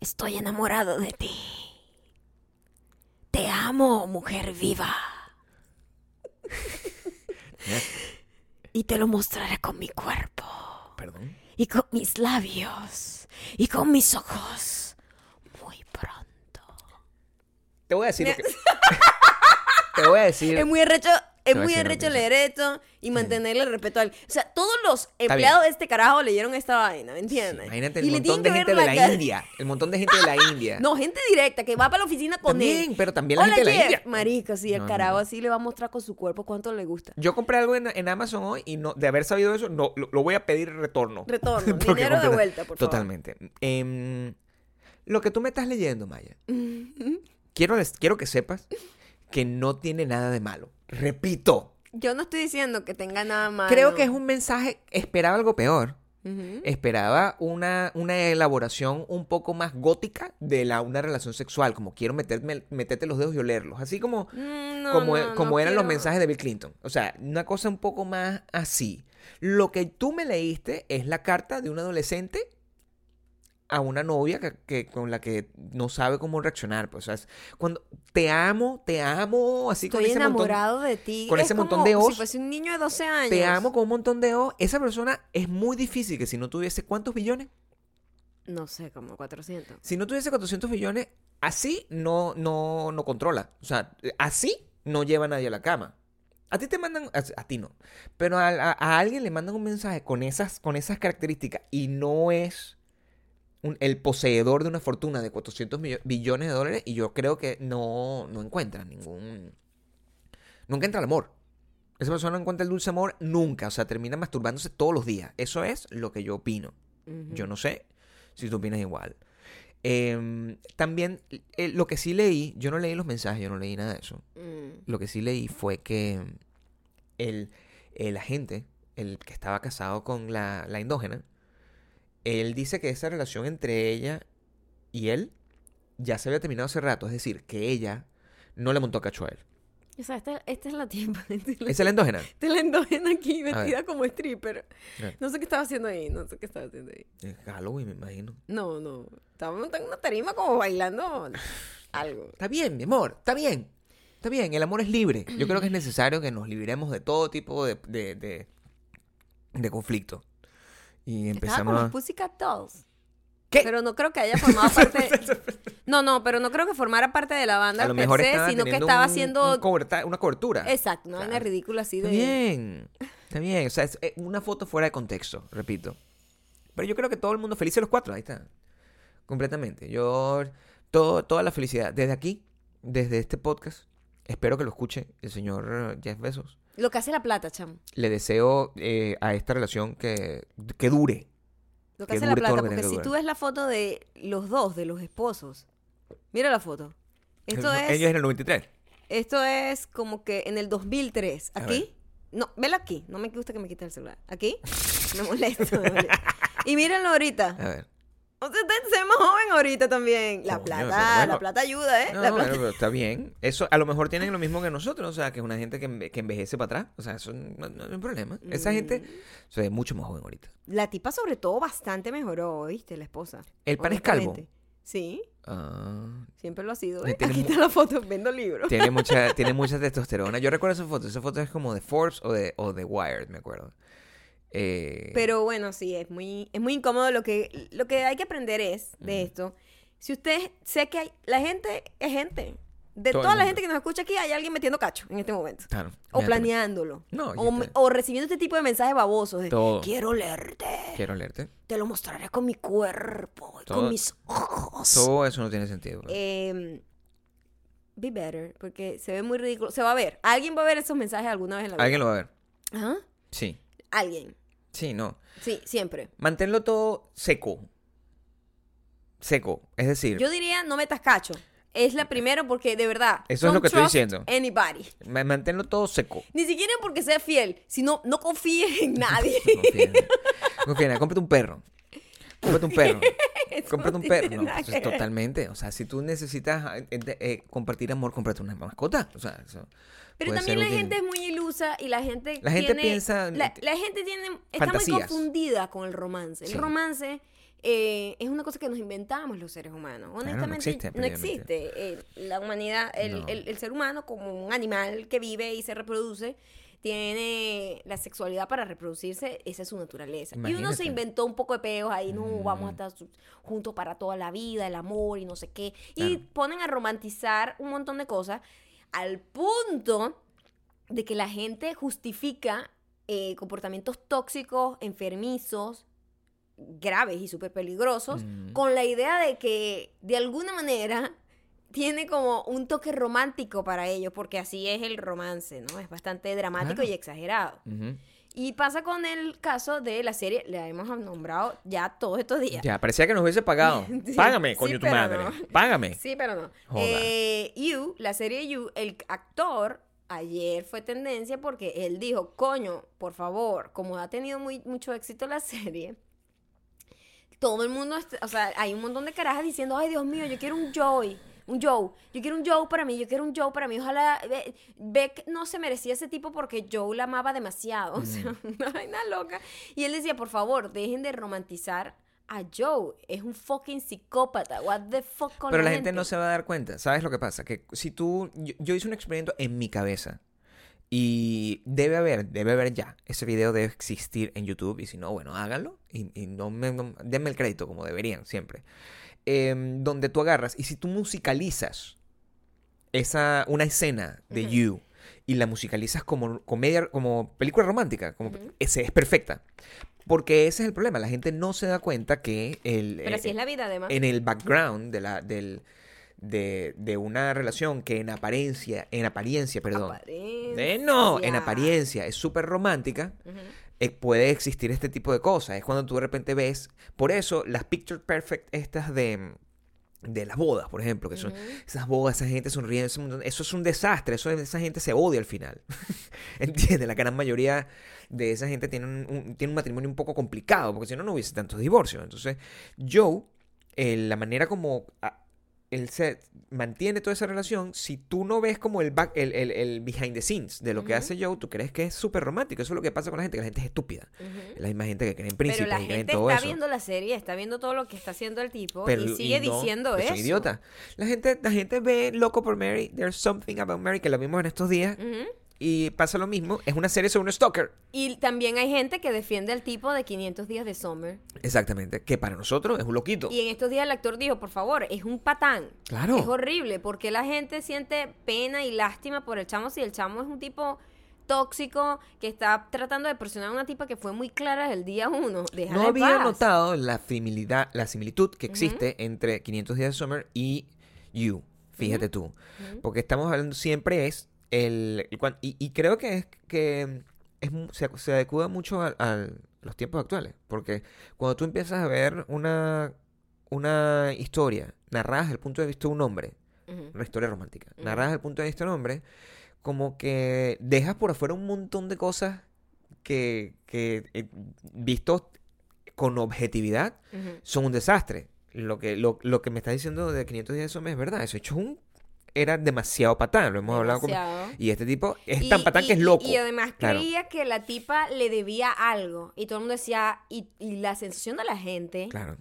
Estoy enamorado de ti. Te amo, mujer viva. Y te lo mostraré con mi cuerpo. Perdón. Y con mis labios. Y con mis ojos. Muy pronto. Te voy a decir lo que... Te voy a decir... Es muy arrecho es muy arrecho leer esto y mantenerle el respeto al. O sea, todos los empleados de este carajo leyeron esta vaina, ¿me entiendes? Imagínate Y el le montón de gente de la cara- India. El montón de gente de la India. No, gente directa que va para la oficina con También, él. pero también la Hola, gente de la. India. Marico, sí, el No, carajo no. así le va a mostrar con su cuerpo cuánto le gusta. Yo compré algo en, en Amazon hoy y no, de haber sabido eso, no, lo, lo voy a pedir retorno. Retorno, dinero de vuelta, por favor. Totalmente. Em, lo que tú me estás leyendo, Maya, quiero, quiero que sepas que no tiene nada de malo. Repito, Yo no estoy diciendo que tenga nada malo. creo que es un mensaje, esperaba algo peor. Esperaba una, una elaboración un poco más gótica de la, una relación sexual, como quiero meterme, meterte los dedos y olerlos, así como, Mm, no, como, no, como no eran los mensajes de Bill Clinton. O sea, una cosa un poco más así. Lo que tú me leíste es la carta de un adolescente a una novia que, que- con la que no sabe cómo reaccionar. Pues, o sea, es cuando te amo, te amo, así Estoy con ese montón, enamorado de ti. con Es ese montón como de Si os. fuese un niño de 12 años. te amo con un montón de O. Esa persona es muy difícil que si no tuviese cuántos billones, No sé, como 400. si no tuviese 400 billones, así no, no, no controla. O sea, así no lleva a nadie a la cama. A ti te mandan, a, a ti no, pero a, a- a alguien le mandan un mensaje con esas, con esas características y no es un- el poseedor de una fortuna de 400 millo- billones de dólares y yo creo que no, no encuentra ningún... Nunca entra el amor. Esa persona no encuentra el dulce amor nunca, o sea, termina masturbándose todos los días. Eso es lo que yo opino. Yo no sé si tú opinas igual. Em, también, eh, lo que sí leí, yo no leí los mensajes, yo no leí nada de eso. Mm. Lo que sí leí fue que el, el agente, el que estaba casado con la, la indógena, él dice que esa relación entre ella y él ya se había terminado hace rato. Es decir, que ella no le montó cacho a él. O sea, esta, esta es la tipa. Es la, ¿Esa es la endógena? esta es la endógena aquí vestida como stripper. No sé qué estaba haciendo ahí. No sé qué estaba haciendo ahí. Es Halloween, me imagino. No, no. Estaba montando una tarima como bailando algo. Está bien, mi amor, está bien. Está bien, el amor es libre. Yo creo que es necesario que nos libremos de todo tipo de, de, de, de conflicto. Y Estaba empezamos con los. Pussycat Dolls. ¿Qué? Pero no creo que haya formado parte. No, no, pero no creo que formara parte de la banda A lo mejor se, estaba sino que estaba un- haciendo. un coberta- una cobertura. Exacto, una Claro. ridícula así Está de. bien, está bien. O sea, es eh, una foto fuera de contexto, repito. Pero yo creo que todo el mundo feliz los cuatro, ahí está. Completamente. Yo, todo, toda la felicidad. Desde aquí, desde este podcast, espero que lo escuche el señor Jeff Bezos. Lo que hace la plata, chamo. Le deseo eh, a esta relación que, que dure. Lo que Que hace la plata. Porque si tú ves la foto de los dos, de los esposos. Mira la foto. Esto Ellos es. en el 93. Esto es como que en el 2003. A ¿Aquí? No, velo aquí. No me gusta que me quite el celular. ¿Aquí? Me molesta. me molesta. Y mírenlo ahorita. A ver. O sea, más joven ahorita también. La Coño, plata, bueno. la plata ayuda, ¿eh? No, la bueno, pero está bien. Eso a lo mejor tienen lo mismo que nosotros, o sea, que es una gente que, enve- que envejece para atrás. O sea, eso no, no es un problema. Esa gente Mm. se ve mucho más joven ahorita. La tipa sobre todo bastante mejoró, ¿viste? La esposa. ¿El pan es calvo? Sí, Ah, siempre lo ha sido. ¿eh? Aquí está la foto, vendo libros. tiene mucha, tiene mucha testosterona. Yo recuerdo esa foto. Esa foto es como de Forbes o de, o de Wired, me acuerdo. Eh, Pero bueno, sí, es muy, es muy incómodo. Lo que, lo que hay que aprender es de esto. Si usted sé que hay, la gente es gente. De Todo toda la gente que nos escucha aquí, hay alguien metiendo cacho en este momento. claro, O planeándolo. No, o, recibiendo este tipo de mensajes babosos de Todo. quiero leerte. Quiero leerte. Te lo mostraré con mi cuerpo y Todo- con mis ojos. Todo eso no tiene sentido. Eh, be better, porque se ve muy ridículo. Se va a ver. Alguien va a ver esos mensajes alguna vez en la vida. Alguien lo va a ver. Ajá. Sí. Alguien. Sí, no. Sí, siempre. Manténlo todo seco. Seco. Es decir, Yo diría no metas cacho. Es la primera porque de verdad. Eso es lo que estoy diciendo. Anybody. ma- manténlo todo seco. Ni siquiera porque sea fiel, sino no confíes en nadie. Confía en él. Confía en él. Cómprate un perro. Cómprate un perro. Eso Cómprate no un tiene perro. No, nada pues, que ver. totalmente. O sea, si tú necesitas eh, eh, compartir amor, cómprate una mascota. O sea, eso Pero puede también la gente es muy ilusa y la gente La gente tiene- piensa- La, la gente tiene... Está muy confundida con el romance. El romance eh, es una cosa que nos inventamos los seres humanos. no Honestamente, existe, no existe. Eh, la humanidad, el, No. el- el ser humano como un animal que vive y se reproduce, tiene la sexualidad para reproducirse, esa es su naturaleza. Y uno se inventó un poco de peos ahí, no, Mm. vamos a estar su- juntos para toda la vida, el amor y no sé qué. Y ponen a romantizar un montón de cosas al punto de que la gente justifica eh, comportamientos tóxicos, enfermizos, graves y súper peligrosos, Mm. con la idea de que de alguna manera tiene como un toque romántico para ellos, porque así es el romance, ¿no? Es bastante dramático Claro. y exagerado. Y pasa con el caso de la serie, la hemos nombrado ya todos estos días. Ya, parecía que nos hubiese pagado. Sí, Págame, sí, coño, tu madre. no. Págame. Sí, pero no. Eh, You, la serie You, el actor ayer fue tendencia porque él dijo, coño, por favor, como ha tenido muy, mucho éxito la serie, todo el mundo, o sea, hay un montón de carajas diciendo, ay Dios mío, yo quiero un Joey. Un Joe, yo quiero un Joe para mí, yo quiero un Joe para mí. Ojalá Be- Beck no se merecía ese tipo porque Joe la amaba demasiado. O sea, una vaina loca. Y él decía, por favor, dejen de romantizar a Joe. Es un fucking psicópata. What the fuck con Pero la la gente no se va a dar cuenta. ¿Sabes lo que pasa? Que si tú. Yo, yo hice un experimento en mi cabeza. Y debe haber, debe haber ya. Ese video debe existir en YouTube. Y si no, bueno, háganlo. Y, y no me, no- denme el crédito como deberían siempre. Em, donde tú agarras. Y si tú musicalizas esa, una escena de. You. Y la musicalizas como comedia, como película romántica. Como, ese, es perfecta. Porque ese es el problema. La gente no se da cuenta que el. Pero eh, así es la vida, además. en el background de la del de, de una relación que en apariencia en apariencia perdón Apariencia. Eh, no en apariencia es súper romántica eh, puede existir este tipo de cosas es cuando tú de repente ves por eso las picture perfect estas de de las bodas, por ejemplo, que son esas bodas, esa gente sonriendo, ese eso es un desastre, eso esa gente se odia al final. ¿Entiendes? La gran mayoría de esa gente tiene un, un- tiene un matrimonio un poco complicado, porque si no, no hubiese tantos divorcios. Entonces, Joe, eh, la manera como él se mantiene toda esa relación, si tú no ves como el, back, el, el- el behind the scenes de lo que hace Joe, tú crees que es súper romántico. Eso es lo que pasa con la gente, que la gente es estúpida. Ujú. Es la misma gente que cree en Pero príncipes la y cree en gente todo está eso. viendo la serie, está viendo todo lo que está haciendo el tipo Pero- y sigue no, diciendo eso. Son idiotas. La gente, la gente ve Loco por Mary, There's Something About Mary, que lo vimos en estos días, Ujú. Y pasa lo mismo. Es una serie sobre un stalker. Y también hay gente que defiende al tipo de 500 días de Summer. Exactamente. Que para nosotros es un loquito. Y en estos días el actor dijo, por favor, es un patán. Claro. Es horrible porque la gente siente pena y lástima por el chamo si el chamo es un tipo tóxico que está tratando de presionar a una tipa que fue muy clara el día uno. No había paz. notado la similidad, la similitud que existe entre 500 días de Summer y You. Fíjate tú. Porque estamos hablando siempre es el... el y, y creo que es que es, se, se adecua mucho a, a los tiempos actuales. Porque cuando tú empiezas a ver una, una historia narrada desde el punto de vista de un hombre, una historia romántica, Ujú. narrada desde el punto de vista de un hombre, como que dejas por afuera un montón de cosas que, que eh, vistos con objetividad son un desastre. Lo que, lo, lo que me está diciendo de 500 días de Summer es verdad. Eso hecho un... Era demasiado patán, lo hemos hablado con... Demasiado. Y este tipo es Y- tan patán que y- es y- loco. Y, además Claro. creía que la tipa le debía algo. Y todo el mundo decía, y, y la sensación de la gente, Claro.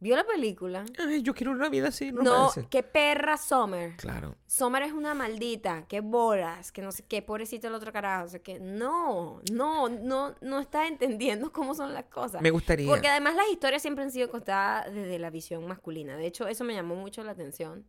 vio la película. Ay, yo quiero una vida así, No, qué perra Summer. Claro. Summer es una maldita, qué bolas, que no sé qué, pobrecito el otro carajo. O sea que no, no, no, no está entendiendo cómo son las cosas. Me gustaría. Porque además las historias siempre han sido contadas desde la visión masculina. De hecho, eso me llamó mucho la atención.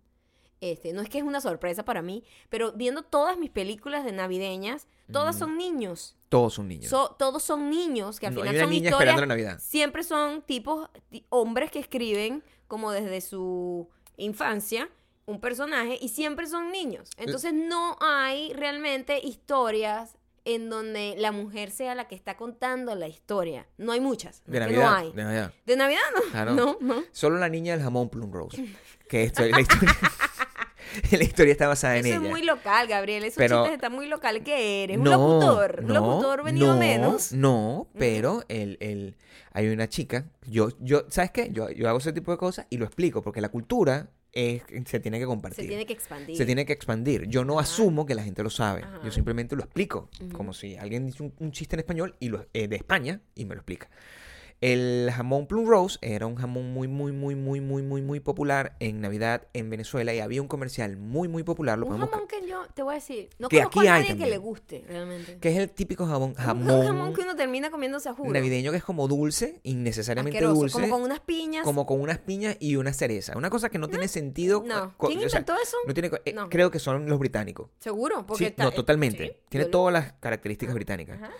Este, no es que es una sorpresa para mí, pero viendo todas mis películas de navideñas, todas son niños. Todos son niños. So- todos son niños, que al No, hay final una son niña historias. esperando la Navidad. Siempre son tipos, ti- hombres que escriben como desde su infancia un personaje y siempre son niños. Entonces no hay realmente historias en donde la mujer sea la que está contando la historia. No hay muchas. de es Navidad. no hay. De Navidad. De Navidad no. Claro. No, no. Solo la niña del jamón Plum Rose. Que esto, la historia... la historia está basada en Eso ella. es muy local, Gabriel. Esos Pero- chistes están muy local. ¿Qué eres? ¿Un locutor? ¿Un locutor venido no, menos? No, pero el, el, hay una chica, yo, yo, ¿sabes qué? Yo, yo hago ese tipo de cosas y lo explico, porque la cultura es, se tiene que compartir. Se tiene que expandir. Se tiene que expandir. Yo no Ajá. asumo que la gente lo sabe. Ajá. Yo simplemente lo explico. Como si alguien dice un, un chiste en español y lo, eh, de España y me lo explica. El jamón Plum Rose era un jamón muy, muy, muy, muy, muy, muy, muy popular en Navidad en Venezuela y había un comercial muy, muy popular. Lo Un jamón que yo te voy a decir, no Que conozco aquí a nadie que le guste, realmente. Que es el típico jamón, Un jamón, jamón que uno termina comiéndose a juro. navideño que es como dulce, innecesariamente Asqueroso, dulce. como con unas piñas. como con unas piñas y una cereza. Una cosa que no tiene sentido. No. ¿Quién o sea, inventó eso? no tiene, eh, No. Creo que son los británicos. Seguro, porque Sí, está- no, totalmente. sí, tiene todas las características británicas. Ajá.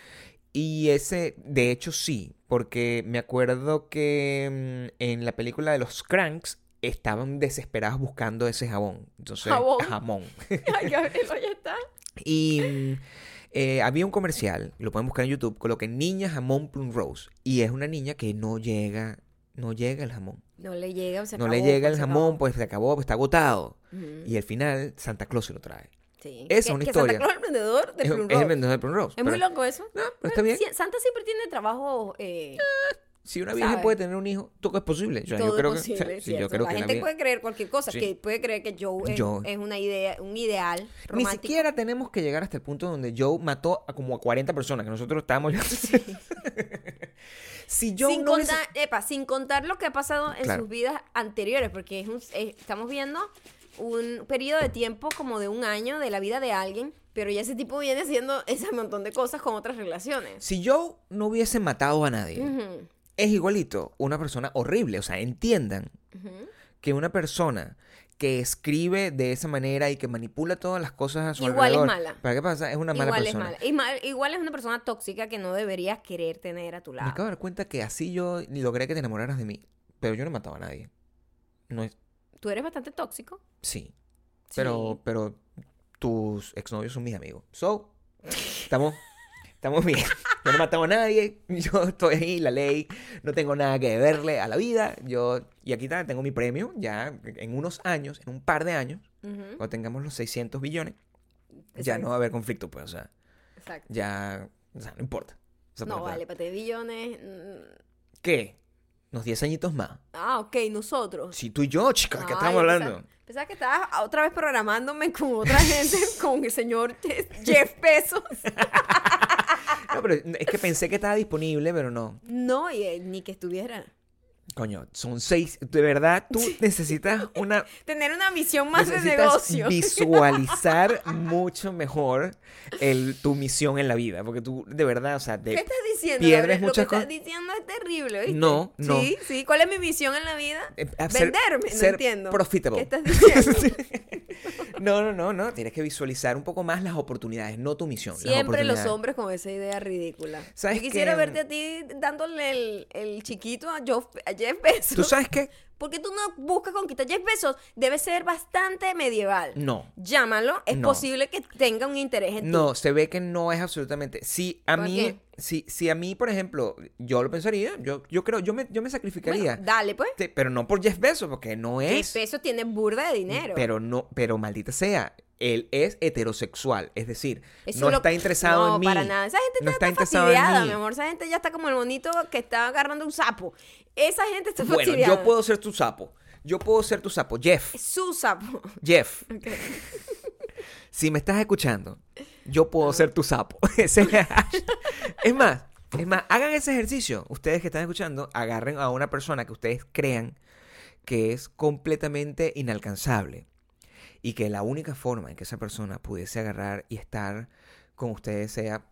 Y ese, de hecho, sí, porque me acuerdo que mm, en la película de los Cranks estaban desesperados buscando ese jabón. Entonces, ¿Jabón? jamón. Ay, Gabriel, ya está. Y mm, eh, había un comercial, lo pueden buscar en YouTube, coloqué niña jamón plum rose. Y es una niña que no llega, no llega el jamón. No le llega, se no acabó, le llega el se jamón, acabó. pues se acabó, pues está agotado. Y al final Santa Claus se lo trae. Sí. esa es Que- una que historia. Santa Claus es el vendedor de Plum es el vendedor de plum rose. Es muy loco eso. No, pero está bien. Sí, Santa siempre tiene trabajo. Eh, Si una ¿sabes? puede tener un hijo, todo es posible. Todo yo creo es que, sí, yo ¿cierto? creo la que gente puede creer cualquier cosa, Sí. que puede creer que Joe es, Joe. es una idea, un ideal Ni siquiera tenemos que llegar hasta el punto donde Joe mató a como a 40 personas, que nosotros estábamos... si Joe sin, no contar, epa, sin contar lo que ha pasado en Claro. sus vidas anteriores, porque es un- eh, estamos viendo un periodo de tiempo como de un año de la vida de alguien, pero ya ese tipo viene haciendo ese montón de cosas con otras relaciones. Si Joe no hubiese matado a nadie, es igualito una persona horrible. O sea, entiendan que una persona que escribe de esa manera y que manipula todas las cosas a su Igual es alrededor. mala. ¿Para qué pasa? Es una mala Igual es persona. mala. Y mal- igual es una persona tóxica que no deberías querer tener a tu Me lado. acabo de dar cuenta que así yo logré que te enamoraras de mí. Pero yo no mataba a nadie. No es... Tú eres bastante tóxico. Sí. Pero, pero tus exnovios son mis amigos. So, estamos, estamos bien. Yo no mataba a nadie. Yo estoy ahí, la ley. No tengo nada que deberle a la vida. Yo, y aquí está, tengo mi premio. Ya en unos años, en un par de años, Ujú, cuando tengamos los 600 billones, ya no va a haber conflicto, pues. O sea, Exacto. ya. O sea, no importa. O sea, No, vale, para billones. mm, ¿Qué? Unos 10 añitos más. Ah, ok, nosotros. Si tú y yo, chicas, ¿qué Ay, estamos hablando? Pensaba que estabas otra vez programándome con otra gente, con el señor Jeff Bezos. No, pero es que pensé que estaba disponible, pero no. No, y, eh, ni que estuviera. Coño, son seis. De verdad, tú necesitas una. Tener una misión más de negocio. visualizar mucho mejor el, tu misión en la vida. Porque tú, de verdad, o sea, de- ¿Qué estás diciendo? pierdes? Lo muchas que estás diciendo es terrible, ¿viste? No, no. Sí, sí. ¿Cuál es mi misión en la vida? eh, ser- Venderme, no entiendo. profitable. ¿Qué estás diciendo? no, no, no, no. Tienes que visualizar un poco más las oportunidades, no tu misión. Siempre los hombres con esa idea ridícula. ¿Sabes Yo quisiera verte a ti dándole el, el chiquito a, Joe- a Jeff Bezos. ¿Tú sabes qué? Porque tú no buscas conquistar Jeff Bezos. Debe ser bastante medieval. No. Llámalo. Es No. posible que tenga un interés en ti. No, se ve que no es absolutamente. Si a ¿Por mí, qué? si, si a mí, por ejemplo, yo lo pensaría, yo, yo creo, yo me, yo me sacrificaría. Bueno, dale, pues. Pero no por Jeff Bezos, porque no Jeff es. Bezos tiene burda de dinero. Pero no, pero maldita sea, él es heterosexual, es decir, Eso no lo- está interesado no, en mí. para nada. Esa gente no está, está en fastidiada, mí. mi amor. Esa gente ya está como el bonito que está agarrando un sapo. Esa gente está Bueno, fastidiada. yo puedo ser tu sapo. Yo puedo ser tu sapo, Jeff. Es su sapo. Jeff, Ok. si me estás escuchando, yo puedo ser tu sapo. Es más, es más, hagan ese ejercicio. Ustedes que están escuchando, agarren a una persona que ustedes crean que es completamente inalcanzable y que la única forma en que esa persona pudiese agarrar y estar con ustedes sea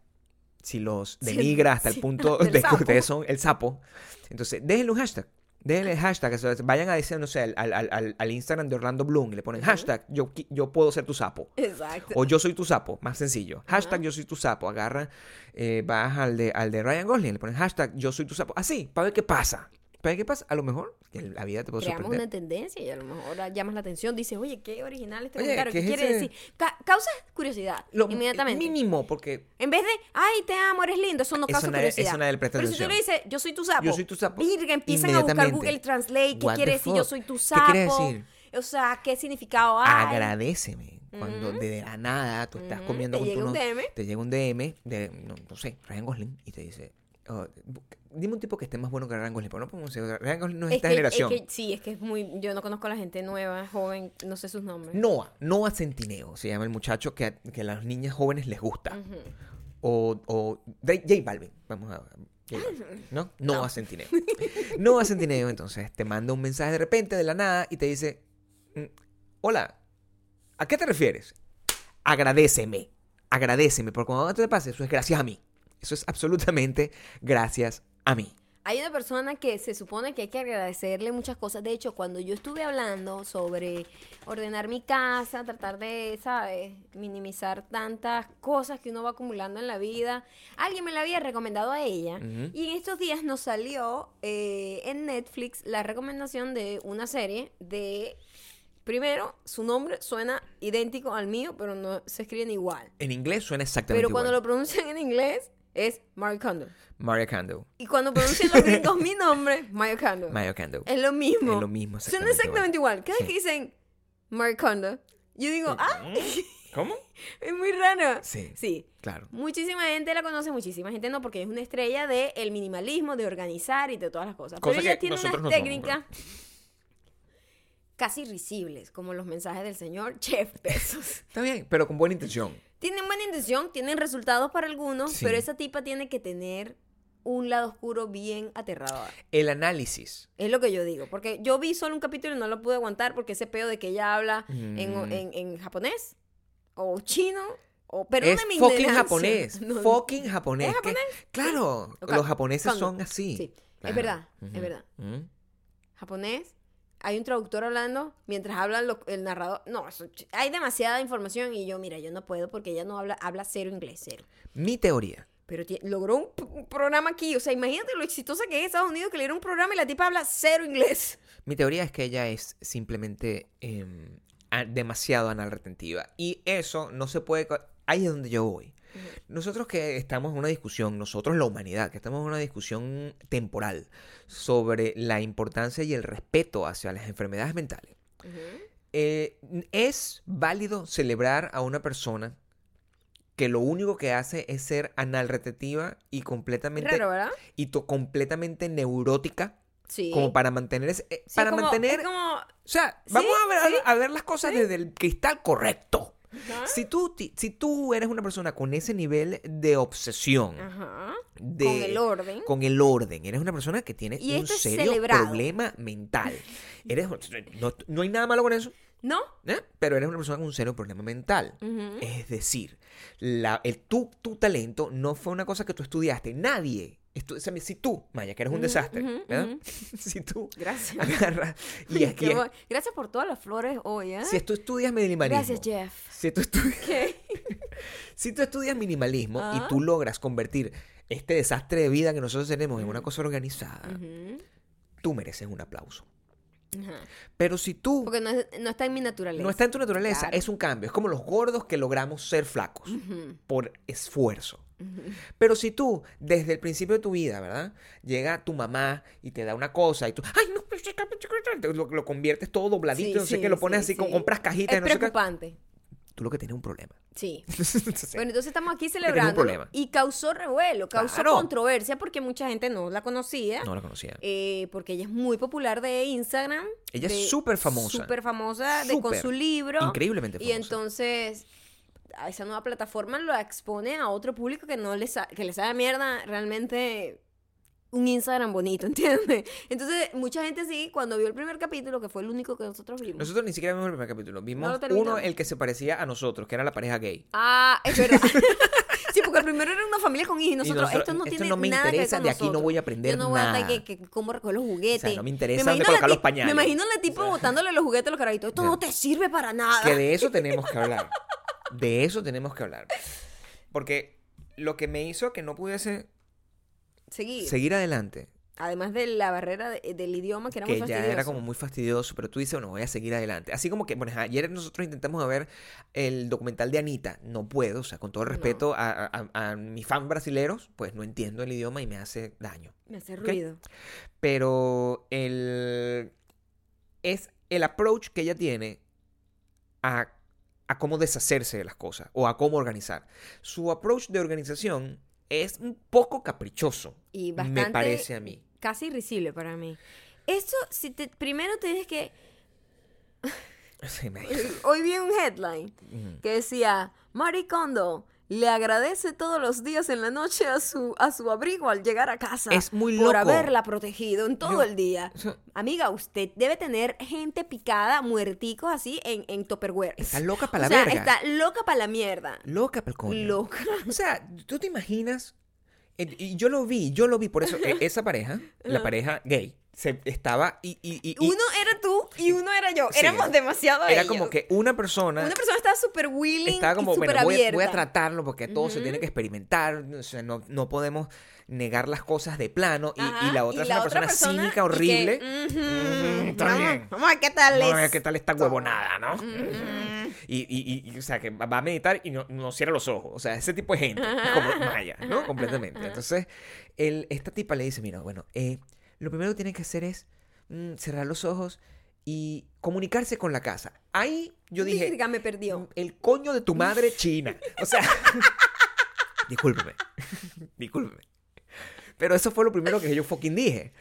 si los denigra hasta sí, el punto de que ustedes son el sapo. Entonces, déjenle un hashtag. Déjenle el hashtag. o sea, Vayan a decir, no sé, al, al- al- al Instagram de Orlando Bloom y le ponen hashtag yo, yo puedo ser tu sapo. Exacto. O yo soy tu sapo, más sencillo. Hashtag yo soy tu sapo. Agarra, eh, vas al de, al de Ryan Gosling, le pones hashtag yo soy tu sapo. Así, para ver qué pasa. Ver qué pasa. A lo mejor la vida te puede Creamos sorprender. una tendencia y a lo mejor llamas la atención. Dices, oye, qué original este Oye, comentario. ¿qué ¿Qué, quiere ese? decir? Ca- causa curiosidad Lo inmediatamente. mínimo, porque En vez de, ay, te amo, eres lindo, eso no Eso causa nadie- curiosidad. eso nadie le presta Pero si tú le dices, yo soy tu sapo. Yo soy tu sapo. Virga, empiezan a buscar. Google Translate. ¿Qué What quiere decir yo soy tu ¿Qué sapo? quiere decir? O sea, ¿qué significado hay? agradeceme. Cuando de la nada tú estás Ujú, comiendo te con llega tu un DM. te llega un DM de, no, no sé, Ryan Gosling y te dice, oh, dime un tipo que esté más bueno que Ryan Gosling, no podemos decir, Ryan Gosling no es, Es esta que, generación. es que sí, es que es muy. Yo no conozco a la gente nueva, joven, no sé sus nombres. Noah, Noah Centineo, se llama el muchacho que a, que a las niñas jóvenes les gusta. O, o J Balvin, vamos a Balvin, ¿no? Noah Centineo. Noah Centineo, entonces, te manda un mensaje de repente, de la nada, y te dice, mm, hola, ¿a qué te refieres? agradeceme. Agradeceme. Porque cuando te pase, eso es gracias a mí. Eso es absolutamente gracias a mí. Hay una persona que se supone que hay que agradecerle muchas cosas. De hecho, cuando yo estuve hablando sobre ordenar mi casa, tratar de, ¿sabes? Minimizar tantas cosas que uno va acumulando en la vida, alguien me la había recomendado a ella. Ujú. Y en estos días nos salió eh, en Netflix la recomendación de una serie de... Primero, su nombre suena idéntico al mío, pero no se escriben igual. En inglés suena exactamente Pero cuando igual. lo pronuncian en inglés es Mario Kondo. Mario Kondo. Y cuando pronuncian los gringos mi nombre, Mario Kondo. Mario Kondo. Es lo mismo. Es lo mismo, Suena exactamente exactamente igual. Cada Sí. vez que dicen Mario Kondo, yo digo, ah, ¿Cómo? es muy raro. Sí. Sí. Claro. Muchísima gente la conoce, muchísima gente no, porque es una estrella del el minimalismo, de organizar y de todas las cosas. Cosa Pero ella tiene unas no técnicas casi risibles, como los mensajes del señor Jeff Bezos. Está bien, pero con buena intención. Tienen buena intención, tienen resultados para algunos, Sí. pero esa tipa tiene que tener un lado oscuro bien aterrador. El análisis. Es lo que yo digo, porque yo vi solo un capítulo y no lo pude aguantar porque ese peo de que ella habla en, Mm. en- en japonés o chino o es perdóname mi fucking japonés. No. Fucking japonés. ¿Es japonés? claro, los japoneses ¿cuándo? son así. Sí, es verdad, es verdad. Ujú. Japonés, hay un traductor hablando mientras habla lo- el narrador. No, eso- hay demasiada información y yo, mira, yo no puedo porque ella no habla, habla cero inglés, cero. Mi teoría. Pero logró un, programa aquí. O sea, imagínate lo exitosa que es Estados Unidos que le dieron un programa y la tipa habla cero inglés. Mi teoría es que ella es simplemente em, demasiado anal retentiva. Y eso no se puede... Ahí es donde yo voy. Nosotros que estamos en una discusión, nosotros la humanidad, que estamos en una discusión temporal sobre la importancia y el respeto hacia las enfermedades mentales, eh, es válido celebrar a una persona que lo único que hace es ser anal retentiva y completamente y to- completamente neurótica Sí. como para mantener ese- eh, Sí, para como- mantener es como- o sea Sí, vamos a ver, a ver las cosas desde el cristal correcto Ajá. si tú si tú eres una persona con ese nivel de obsesión Ajá. de Con el orden. con el orden eres una persona que tiene Y un serio celebrado. problema mental eres no, no hay nada malo con eso ¿No? ¿eh? pero eres una persona con un serio problema mental es decir, la, el, tu, tu talento no fue una cosa que tú estudiaste. Nadie. Si tú, Maya, que eres un desastre, si tú Gracias. agarras y, Qué y- Gracias por todas las flores hoy, ¿eh? si tú estudias minimalismo, Gracias, Jeff. si tú estudias, ¿Qué? si tú estudias minimalismo Ah. y tú logras convertir este desastre de vida que nosotros tenemos en una cosa organizada, tú mereces un aplauso. Ajá. Pero si tú Porque no, es- no está en mi naturaleza. no está en tu naturaleza, Claro. es un cambio. Es como los gordos que logramos ser flacos por esfuerzo. Pero si tú, desde el principio de tu vida, ¿verdad? Llega tu mamá y te da una cosa y tú, ay, no, sí, te- lo, lo conviertes todo dobladito, Sí, no sé sí, qué, lo pones sí, así, con- compras cajitas, Es no sé qué. preocupante. Tú lo que tienes es un problema. Sí. Entonces, Bueno, entonces estamos aquí celebrando. problema. Y causó revuelo, causó Claro. controversia porque mucha gente no la conocía. no la conocía. eh, porque ella es muy popular de Instagram. Ella es súper famosa. Súper famosa de, con su libro. Increíblemente Y famosa. entonces a esa nueva plataforma lo expone a otro público que no les que les sabe mierda realmente un Instagram bonito, ¿entiendes? Entonces, mucha gente sí, cuando vio el primer capítulo, que fue el único que nosotros vimos. Nosotros ni siquiera vimos el primer capítulo. Vimos uno, el que se parecía a nosotros, que era la pareja gay. Ah, es verdad. sí, porque el primero era una familia con hijos y nosotros, nosotros, esto no esto tiene no me nada que ver interesa, con de aquí no voy a aprender Yo no voy a nada. estar que, que cómo recoger los juguetes. O sea, no me interesa imagino dónde colocar los pañales. Me imagino la tipo botándole los juguetes a los carajitos. Esto no te sirve para nada. Que de eso tenemos que hablar. De eso tenemos que hablar. Porque lo que me hizo que no pudiese Seguir. seguir adelante, Además de la barrera de- del idioma que era que muy ya fastidioso. era como muy fastidioso, pero tú dices, bueno, voy a seguir adelante. Así como que, bueno, ayer nosotros intentamos ver el documental de Anita, no puedo, o sea, con todo el No. respeto a, a, a mis fans brasileros, pues no entiendo el idioma y me hace daño. Me hace ruido. Pero el es el approach que ella tiene a, a cómo deshacerse de las cosas o a cómo organizar. Su approach de organización es un poco caprichoso, Y bastante. me parece a mí. Casi irrisible para mí. Eso, si te, primero dices que. Sí, me- Hoy vi un headline que decía: Marie Kondo le agradece todos los días en la noche a su, a su abrigo al llegar a casa. Es muy Por loco. haberla protegido en todo Yo- el día. o Amiga, usted debe tener gente picada, muerticos así en, en Tupperware. Está loca para o la sea, verga. está loca para la mierda. Loca pa'l coño. Loca. O sea, ¿tú te imaginas? Eh, Y yo lo vi, yo lo vi, por eso eh, esa pareja, la pareja gay, se estaba y, y- y- y Uno era y uno era yo. Sí. Éramos demasiado era ellos. como que una persona Una persona estaba súper willing estaba como, y súper bueno, voy, a- voy a tratarlo porque todo se Ujú. tiene que experimentar, o sea, no, no podemos negar las cosas de plano y, y la otra es una persona, cínica, y que, horrible. Ujú, está vamos, a ver qué tal Vamos a ver es. qué tal esta huevonada, ¿no? Ujú. Y, y- y- o sea, que va a meditar y no, no cierra los ojos. O sea, ese tipo de gente, como Maya, ¿no? Completamente. Entonces, él, esta tipa le dice, mira, bueno, eh, lo primero que tiene que hacer es mm, cerrar los ojos y comunicarse con la casa. Ahí yo dije, Virga, me perdió. el coño de tu madre china. O sea, discúlpeme, discúlpeme. Pero eso fue lo primero que yo fucking dije.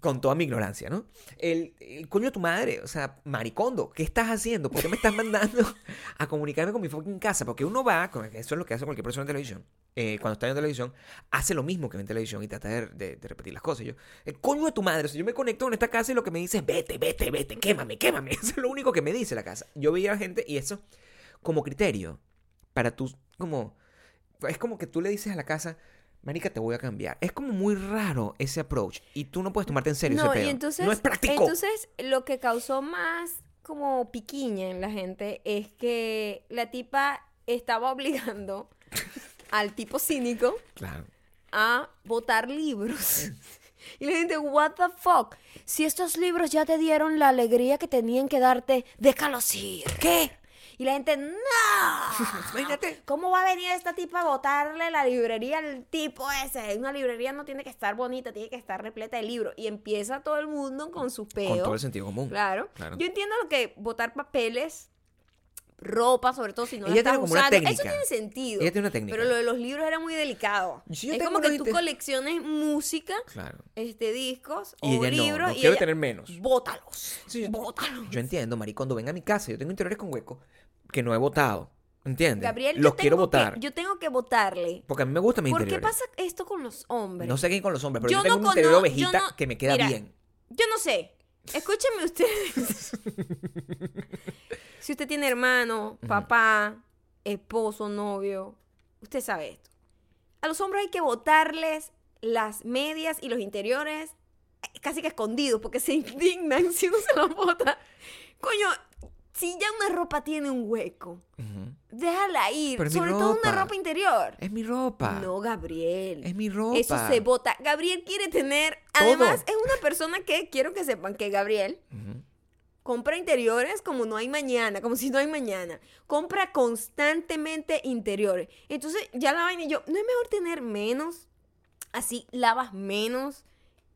Con toda mi ignorancia, ¿no? El, el coño de tu madre, o sea, maricondo, ¿qué estás haciendo? ¿Por qué me estás mandando a comunicarme con mi fucking casa? Porque uno va, con- eso es lo que hace cualquier persona en televisión, eh, cuando está en televisión, hace lo mismo que ve en televisión y trata de, de- de repetir las cosas. Yo, el coño de tu madre, o sea, yo me conecto con esta casa y lo que me dice es, vete, vete, vete, quémame, quémame. Eso es lo único que me dice la casa. Yo veía a la gente y eso, como criterio, para tú, como, es como que tú le dices a la casa, Marica, te voy a cambiar. Es como muy raro ese approach. Y tú no puedes tomarte en serio No, ese pedo. entonces, no es práctico. entonces lo que causó más como piquiña en la gente es que la tipa estaba obligando al tipo cínico Claro. a votar libros. Y la gente, what the fuck? Si estos libros ya te dieron la alegría que tenían que darte, déjalos ir. ¿Qué? Y la gente, no. Imagínate. ¿Cómo va a venir esta tipa a botarle la librería al tipo ese? Una librería no tiene que estar bonita, tiene que estar repleta de libros. Y empieza todo el mundo con sus peos. Con todo el sentido común. Claro. Claro. Yo entiendo lo que botar papeles, ropa, sobre todo si no la Ella estás tiene como una usando. Eso técnica. tiene sentido. Ella tiene una técnica. Pero lo de los libros era muy delicado. Yo es como que tú colecciones música, Claro. este discos Y o ella no, libros no y quiero ella, tener menos. Bótalos. Sí, yo- bótalos. Yo entiendo, Mari, cuando venga a mi casa, yo tengo interiores con hueco que no he votado. ¿Entiendes? Gabriel, yo Los quiero tengo que- votar. yo tengo que votarle. Porque a mí me gustan mis ¿Por qué pasa esto con los hombres? No sé qué con los hombres, pero yo, Yo tengo no un interior de ovejita no- que me queda Mira, bien. Yo no sé. Escúchenme ustedes. si usted tiene hermano, papá, esposo, novio, usted sabe esto. A los hombres hay que botarles las medias y los interiores eh, casi que escondidos porque se indignan si uno se los bota. Coño, si ya una ropa tiene un hueco, déjala ir. Pero sobre todo una ropa. interior. Es mi ropa. No, Gabriel. Es mi ropa. Eso se vota. Gabriel quiere tener. Todo. Además, es una persona que quiero que sepan que Gabriel. Compra interiores como no hay mañana, como si no hay mañana. Compra constantemente interiores. Entonces, ya la vaina y yo, ¿no es mejor tener menos? Así lavas menos,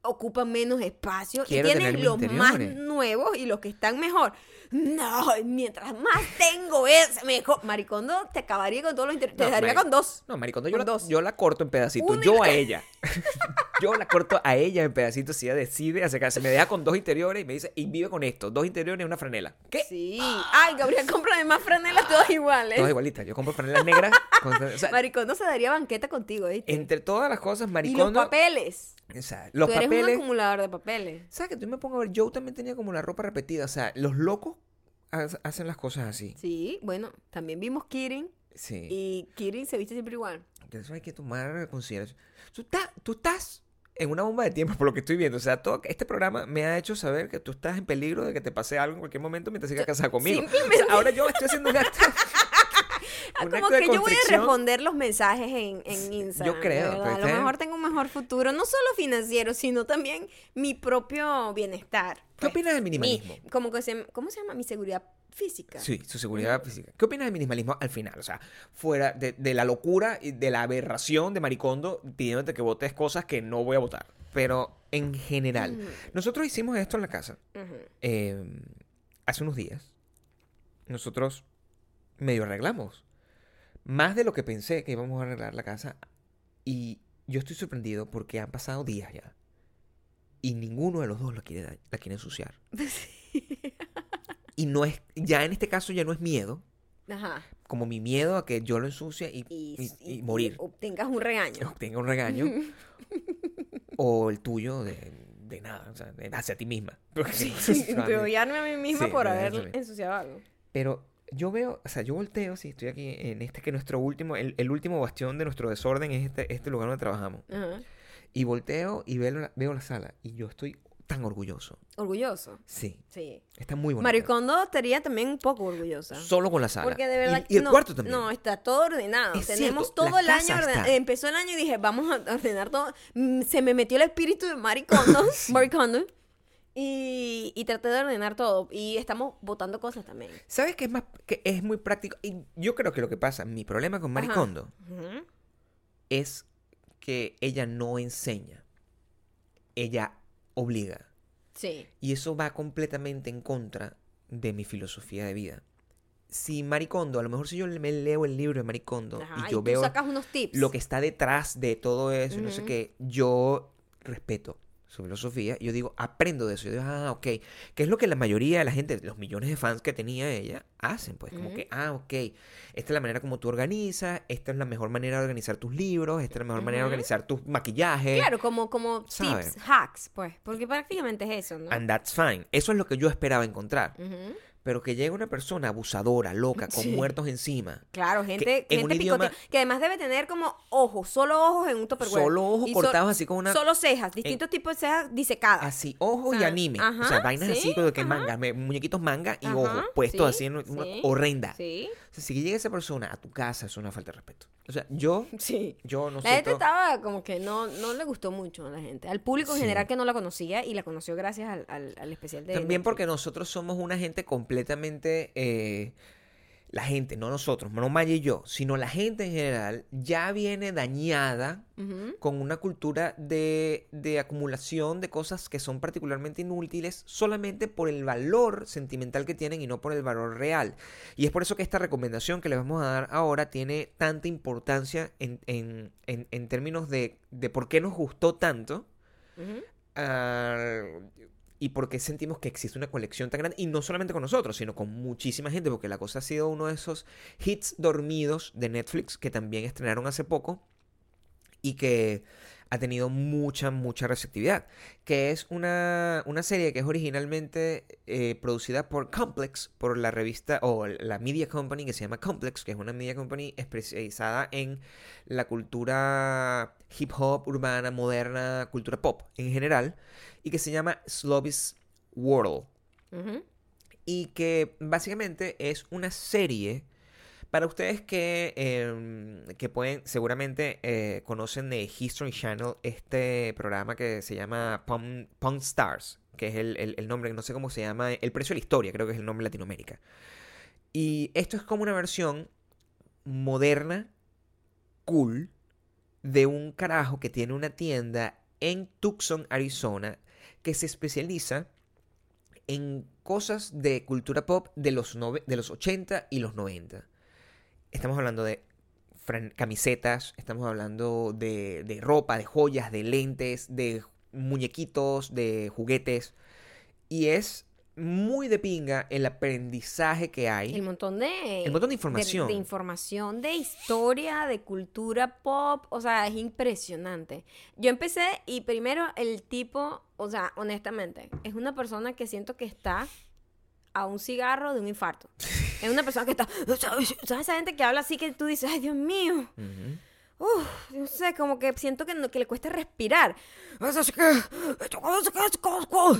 ocupan menos espacio Quiero y tienes los más nuevos y los que están mejor. No, mientras más tengo es mejor. Maricondo te acabaría con todos los interiores. No, te daría con dos. No, maricondo, yo la, dos. yo la corto en pedacitos. Y yo a ella. yo la corto a ella en pedacitos si ella decide acercarse. Me deja con dos interiores y me dice, y vive con esto. Dos interiores y una franela. ¿Qué? Sí. Ay, Gabriel compra además franelas todas iguales. Todas igualitas. Yo compro franelas negras. con- o sea, Maricondo se daría banqueta contigo, ¿viste? entre todas las cosas, y los maricondo... papeles. O sea, los Tú eres un papeles... acumulador de papeles. ¿Sabes que tú me pongo a ver? Yo también tenía como la ropa repetida. O sea, los locos ha- hacen las cosas así. Sí, bueno, también vimos Kirin Sí. y Kirin se viste siempre igual. Eso hay que tomar consideración. Tú, estás- tú estás en una bomba de tiempo, por lo que estoy viendo. O sea, todo este programa me ha hecho saber que tú estás en peligro de que te pase algo en cualquier momento mientras sigas casada conmigo. simplemente- O sea, ahora yo estoy haciendo un acto. Como que yo voy a responder los mensajes en, en Instagram. creo, ¿verdad? pero A lo mejor tengo un mejor futuro, no solo financiero, sino también mi propio bienestar. ¿Qué Pues, opinas del mi- minimalismo? como que se, ¿Cómo se llama? Mi seguridad física. Sí, su seguridad física. ¿Qué opinas del minimalismo al final? O sea, fuera de, de la locura y de la aberración de Maricondo pidiéndote que votes cosas que no voy a votar. Pero en general, nosotros hicimos esto en la casa eh, hace unos días. Nosotros medio arreglamos. Más de lo que pensé que íbamos a arreglar la casa. Y yo estoy sorprendido porque han pasado días ya. Y ninguno de los dos la quiere, la quiere ensuciar. Y no es, ya en este caso ya no es miedo, Ajá. Como mi miedo a que yo lo ensucie y, Y, y- y- morir. obtengas un regaño. Obtenga un regaño. o el tuyo de, de nada, o sea, de- hacia ti misma. Porque- de odiarme a mí misma Sí, por haber ensuciado algo. Pero yo veo, o sea, yo volteo, si estoy aquí en este que es nuestro último, el, el último bastión de nuestro desorden es este, este lugar donde trabajamos. Y volteo y veo la, veo la sala y yo estoy tan orgulloso. Orgulloso. Sí, Sí. está muy bonito. Maricondo estaría también un poco orgullosa. Solo con la sala. Porque de Y- verdad Y, el no, cuarto también. No, está todo ordenado. Es Tenemos cierto, todo el año ordenado. Empezó el año y dije, vamos a ordenar todo. Mm, Se me metió el espíritu de Maricondo. Maricondo. Y, y traté de ordenar todo. Y estamos botando cosas también. ¿Sabes qué es más que es muy práctico? Y yo creo que lo que pasa, mi problema con. Maricondo es que ella no enseña. Ella obliga. Sí. Y eso va completamente en contra de mi filosofía de vida. Si Maricondo, a lo mejor si yo me leo el libro de Maricondo y yo tú veo sacas unos tips. lo que está detrás de todo eso, y no sé qué, yo respeto su filosofía. y Yo digo, aprendo de eso. Yo digo, ah, ok. Que es lo que la mayoría de la gente, los millones de fans que tenía ella, hacen. Pues como que, ah, ok. Esta es la manera como tú organizas. Esta es la mejor manera de organizar tus libros. Esta es la mejor manera de organizar tu maquillaje. Claro, como, como tips, hacks, pues. Porque prácticamente es eso, ¿no? And that's fine. Eso es lo que yo esperaba encontrar. Ujú. Pero que llegue una persona abusadora, loca, con Sí. muertos encima. Claro, gente, en gente idioma- que además debe tener como ojos, solo ojos en un tupperware. Solo ojos Y so- cortados así con una... Solo cejas, distintos tipos de cejas disecadas. Así, ojos O y anime. o ajá, sea, vainas sí, así como que manga, me- muñequitos manga y Ajá, ojos puestos sí, así en una horrenda. Sí, O sea, si llega esa persona a tu casa, es una falta de respeto. O sea, yo, sí. yo no La sé. gente estaba como que no, no le gustó mucho a la gente. Al público en Sí. general que no la conocía y la conoció gracias al, al, al especial de También Netflix. porque nosotros somos una gente completamente. eh, la gente, no nosotros, no Maya y yo, sino la gente en general, ya viene dañada con una cultura de, de acumulación de cosas que son particularmente inútiles solamente por el valor sentimental que tienen y no por el valor real. Y es por eso que esta recomendación que les vamos a dar ahora tiene tanta importancia en, en- en- en términos de, de por qué nos gustó tanto. Ah, y por qué sentimos que existe una colección tan grande, y no solamente con nosotros, sino con muchísima gente, porque la cosa ha sido uno de esos hits dormidos de Netflix que también estrenaron hace poco y que ha tenido mucha, mucha receptividad, que es una, una serie que es originalmente eh, producida por Complex, por la revista o la media company que se llama Complex, que es una media company especializada en la cultura hip hop, urbana, moderna, cultura pop en general, y que se llama Slovis World. Y que básicamente es una serie para ustedes que, em, que pueden, seguramente eh, conocen de History Channel este programa que se llama Pawn, Stars, que es el, el- el nombre, no sé cómo se llama, El Precio de la Historia, creo que es el nombre en Latinoamérica. Y esto es como una versión moderna, cool, de un carajo que tiene una tienda en Tucson, Arizona, que se especializa en cosas de cultura pop de los, de los 80 y los 90. Estamos hablando de camisetas, estamos hablando de, de ropa, de joyas, de lentes, de muñequitos, de juguetes. Y es muy de pinga el aprendizaje que hay. El montón de... El montón de información. De, información, de historia, de cultura pop. O sea, es impresionante. Yo empecé y primero el tipo, o sea, honestamente, es una persona que siento que está a un cigarro de un infarto. Es una persona que está... ¿Sabes esa gente que habla así que tú dices, ay, Dios mío? Ujú. Uf, no sé, como que siento que, no- que le cuesta respirar.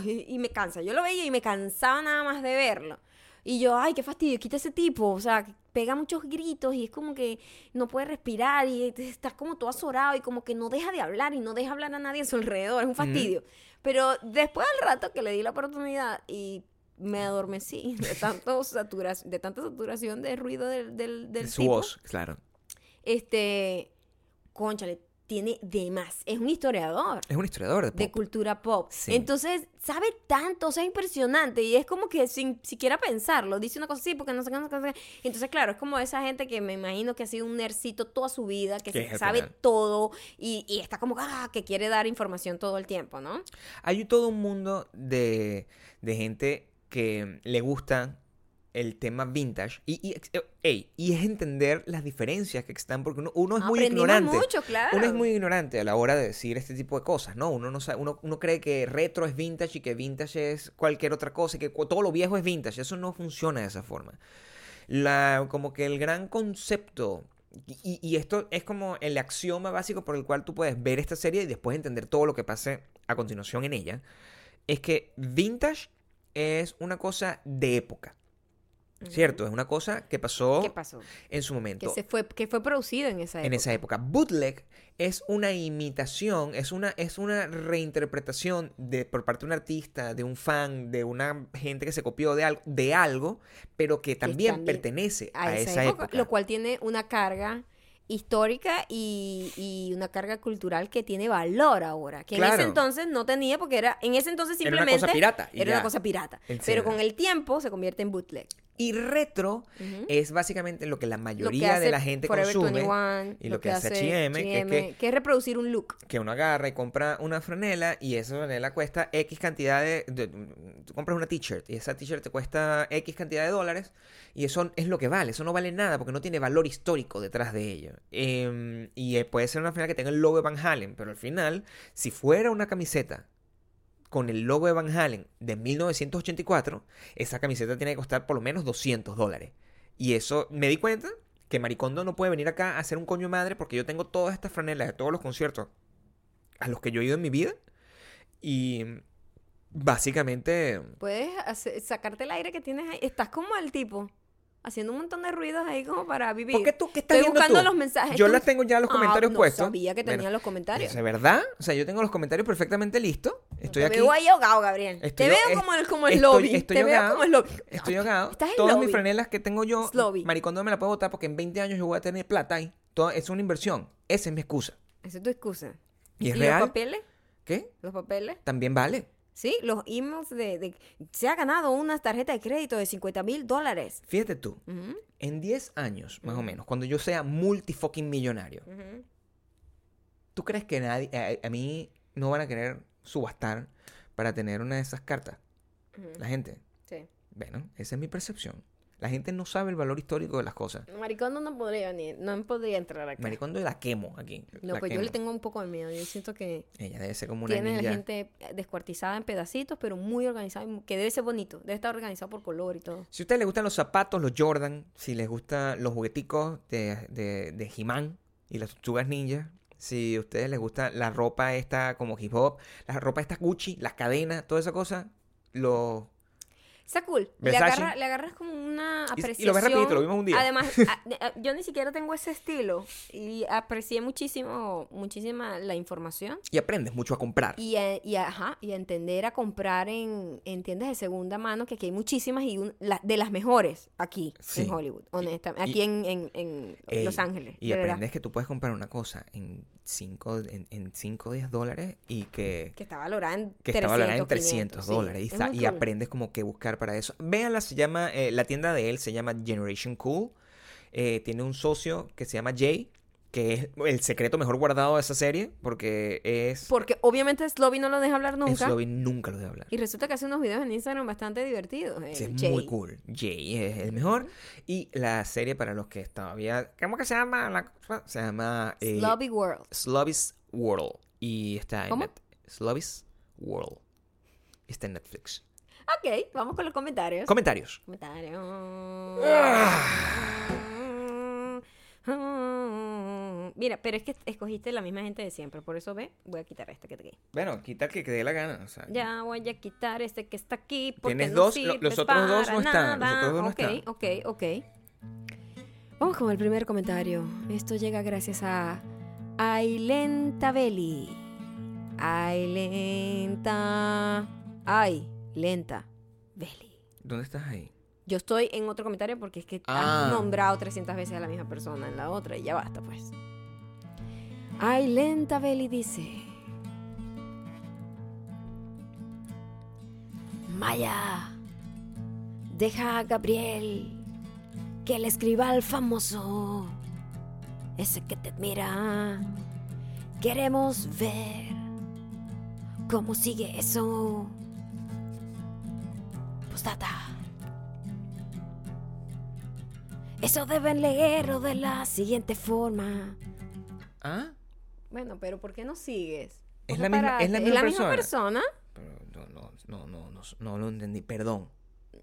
Y, y me cansa. Yo lo veía y me cansaba nada más de verlo. Y yo, ay, qué fastidio, quita ese tipo. O sea, pega muchos gritos y es como que no puede respirar y estás como todo azorado y como que no deja de hablar y no deja hablar a nadie a su alrededor. Es un fastidio. Pero después al rato que le di la oportunidad y me adormecí de, tanto saturas, de tanta saturación de ruido del, del, del Su tipo voz, claro. este, conchale, tiene de más. Es un historiador Es un historiador de pop. de cultura pop. Sí. Entonces, sabe tanto, o sea, impresionante. Y es como que sin siquiera pensarlo, dice una cosa así, porque no sé qué, no sé. Entonces, claro, es como esa gente que me imagino que ha sido un nercito toda su vida, que se- es sabe final. todo y, y está como ah, que quiere dar información todo el tiempo, ¿no? Hay todo un mundo de, de gente que le gusta el tema vintage y, y, eh, ey, y es entender las diferencias que están, porque uno, uno es muy ignorante. mucho, claro. Uno es muy ignorante a la hora de decir este tipo de cosas, ¿no? Uno no sabe, uno, uno cree que retro es vintage y que vintage es cualquier otra cosa y que todo lo viejo es vintage. Eso no funciona de esa forma. La, como que el gran concepto, y, y esto es como el axioma básico por el cual tú puedes ver esta serie y después entender todo lo que pase a continuación en ella, es que vintage es una cosa de época, ¿cierto? Es una cosa que pasó, ¿Qué pasó? en su momento Que, se fue, que fue producido en esa época. en esa época. Bootleg es una imitación, es una, es una reinterpretación de, por parte de un artista, de un fan, de una gente que se copió de algo, de algo pero que también, también pertenece a, a, esa, época, lo cual tiene una carga histórica y, y una carga cultural que tiene valor ahora, que en ese entonces no tenía porque era en ese entonces Era una simplemente cosa pirata era ya. una cosa pirata, pero con el tiempo se convierte en bootleg. Y retro es básicamente lo que la que mayoría de la gente Forever consume. 21, y lo que hace H&M, que es que- que es reproducir un look. que uno agarra y compra una franela y esa franela cuesta X cantidad de... de- tú compras una t-shirt y esa t-shirt te cuesta X cantidad de dólares y eso es lo que vale, eso no vale nada porque no tiene valor histórico detrás de ello. Em, y eh, puede ser una franela que tenga el logo de Van Halen, pero al final, si fuera una camiseta con el logo de Van Halen de 1984, esa camiseta tiene que costar por lo menos 200 dólares. Y eso me di cuenta que Maricondo no puede venir acá a hacer un coño madre porque yo tengo todas estas franelas de todos los conciertos a los que yo he ido en mi vida. Y básicamente, Puedes sacarte el aire que tienes ahí. Estás como el tipo haciendo un montón de ruidos ahí como para vivir. ¿por qué tú qué estás Estoy buscando tú? los mensajes. Yo las tengo ya los Ah, comentarios no puestos. sabía que Bueno, tenía los comentarios. ¿Es verdad? O sea, yo tengo los comentarios perfectamente listos. Estoy te aquí. veo ahí ahogado, Gabriel. Estoy te veo es- como el, como el estoy- lobby. estoy te veo ahogado. como el lobby. Estoy ahogado. Estás en Todas mis franelas que tengo yo, lobby. Maricondo me la puedo botar porque en 20 años yo voy a tener plata ahí. Todo, es una inversión. Esa es mi excusa. Esa es tu excusa. ¿Y es los real? papeles? ¿Qué? ¿Los papeles? También vale. Sí, los emails de, de- Se ha ganado una tarjeta de crédito de 50 mil dólares. Fíjate tú, Ujú, en 10 años, más o menos, cuando yo sea multifucking millonario. ¿tú crees que nadie, a, a mí no van a querer subastar para tener una de esas cartas? La gente. Sí. Bueno, esa es mi percepción. La gente no sabe el valor histórico de las cosas. Maricondo no podría venir, no podría entrar acá. Maricondo la quemo aquí. no, pues yo le tengo un poco de miedo. Yo siento que Ella debe ser como una tiene la gente descuartizada en pedacitos, pero muy organizada, que debe ser bonito. Debe estar organizado por color y todo. Si a ustedes les gustan los zapatos, los Jordan, si les gustan los jugueticos de, de, de He-Man y las tortugas ninja, si a ustedes les gusta la ropa esta como hip hop, la ropa esta Gucci, las cadenas, toda esa cosa, lo... Está cool. Le, agarra- le agarras como una Y- y apreciación. lo ves rapidito, lo vimos un día. Además, a- a- yo ni siquiera tengo ese estilo y aprecié muchísimo, muchísima la información Y aprendes mucho a comprar. y a, y a- ajá, y entender a comprar en, en tiendas de segunda mano, que aquí hay muchísimas y un- la- de las mejores aquí Sí. en Hollywood, honestamente. y- Aquí en, en- en Ey, Los Ángeles. Y de verdad. aprendes que tú puedes comprar una cosa en 5 en, en cinco o 10 dólares y que, Que está valorada en que 300, está valorada en 500, 300 sí. dólares. Y, Es sa- muy y cool. aprendes como que buscar para eso. Véanla, se llama, eh, la tienda de él se llama Generation Cool. Eh, tiene un socio que se llama Jay, que es el secreto mejor guardado de esa serie, porque es... Porque obviamente Slobby no lo deja hablar nunca. Slobby nunca lo de hablar. Y resulta que hace unos videos en Instagram bastante divertidos. Sí, el es Jay. muy cool. Jay es el mejor. Y la serie para los que todavía... ¿Cómo que se llama? La? Se llama... eh, Slobby World. Slobby's World. Y está en ¿Cómo? Net- Slobby's World. Está en Netflix. Ok, vamos con los comentarios. Comentarios. comentarios. Mira, pero es que escogiste la misma gente de siempre, por eso ve, voy a quitar este que te Bueno, quita el que te dé la gana. o sea, Ya voy a quitar este que está aquí porque Tienes no dos, lo- los otros dos no están, los otros dos no Ok, están. ok, ok. Vamos con el primer comentario. Esto llega gracias a Ailenta Belli. Ailenta. Ay, lenta. Belli. ¿Dónde estás ahí? Yo estoy en otro comentario porque es que Ah. has nombrado 300 veces a la misma persona en la otra y ya basta, pues. Ay, lenta Belly dice. Maya, deja a Gabriel que le escriba al famoso, ese que te admira. Queremos ver cómo sigue eso. Postdata. Eso deben leerlo de la siguiente forma. ¿Ah? Bueno, pero ¿por qué no sigues? Es la misma- para- es la misma misma persona. Pero no, no, no, no, no, no lo entendí. Perdón.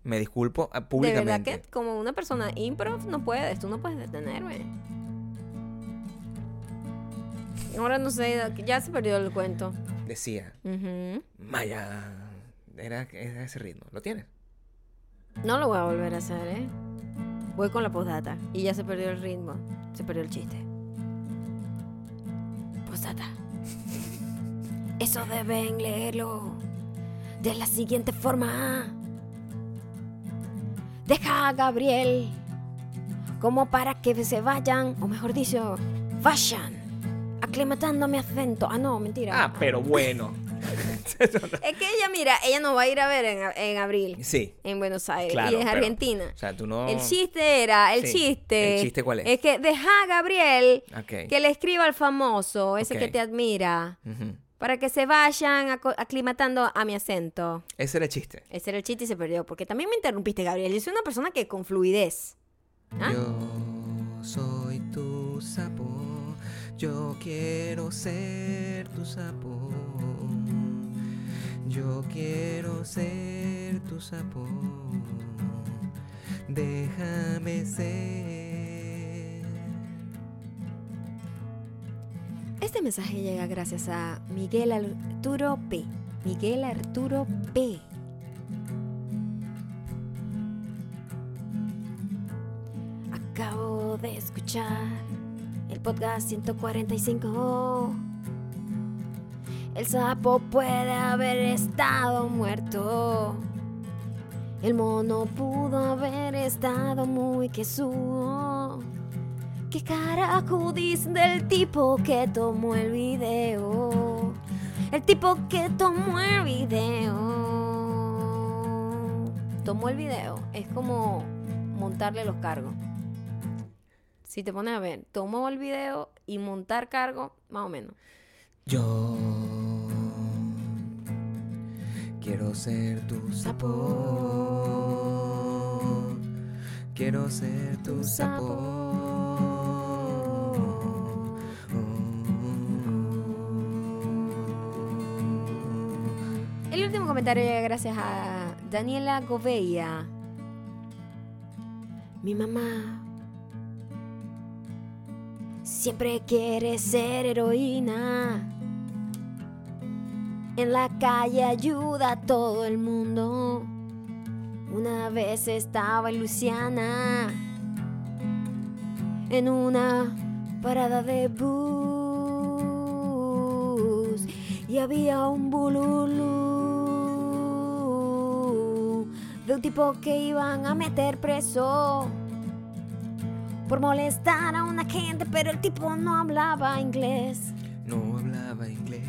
Me disculpo ah, De públicamente. verdad que como una persona improv no puedes, tú no puedes detenerme. Ahora no sé, ya se perdió el cuento. Decía, Ujú. Maya. Era, era ese ritmo. ¿Lo tienes? No lo voy a volver a hacer, ¿eh? Voy con la postdata y ya se perdió el ritmo, se perdió el chiste. Postdata. Eso deben leerlo de la siguiente forma. Deja a Gabriel como para que se vayan, o mejor dicho, vayan, aclimatando mi acento. Ah, no, mentira. Ah, pero bueno. Es que ella, mira, ella nos va a ir a ver en, en abril sí. en Buenos Aires Claro, y es pero- Argentina. O sea, tú no. El chiste era, el Sí. chiste. ¿El chiste cuál es? Es que deja a Gabriel que le escriba al famoso, ese que te admira, para que se vayan aclimatando a mi acento. Ese era el chiste. Ese era el chiste y se perdió. Porque también me interrumpiste, Gabriel. Yo soy una persona que con fluidez. ¿Ah? Yo soy tu sapo. Yo quiero ser tu sapo. Yo quiero ser tu sapo. Déjame ser. Este mensaje llega gracias a Miguel Arturo P. Miguel Arturo P. Acabo de escuchar el podcast 145. El sapo puede haber estado muerto. El mono pudo haber estado muy quesudo. ¿Qué carajo dicen del tipo que tomó el video? El tipo que tomó el video. Tomó el video. Es como montarle los cargos. Si te pones a ver, tomó el video y montar cargo, más o menos. Yo quiero ser tu sapo. Quiero ser tu sapo. El último comentario gracias a Daniela Gouveia. Mi mamá siempre quiere ser heroína. En la calle ayuda a todo el mundo. Una vez estaba Luciana, en una parada de bus, y había un bululú de un tipo que iban a meter preso por molestar a una gente, pero el tipo. No hablaba inglés.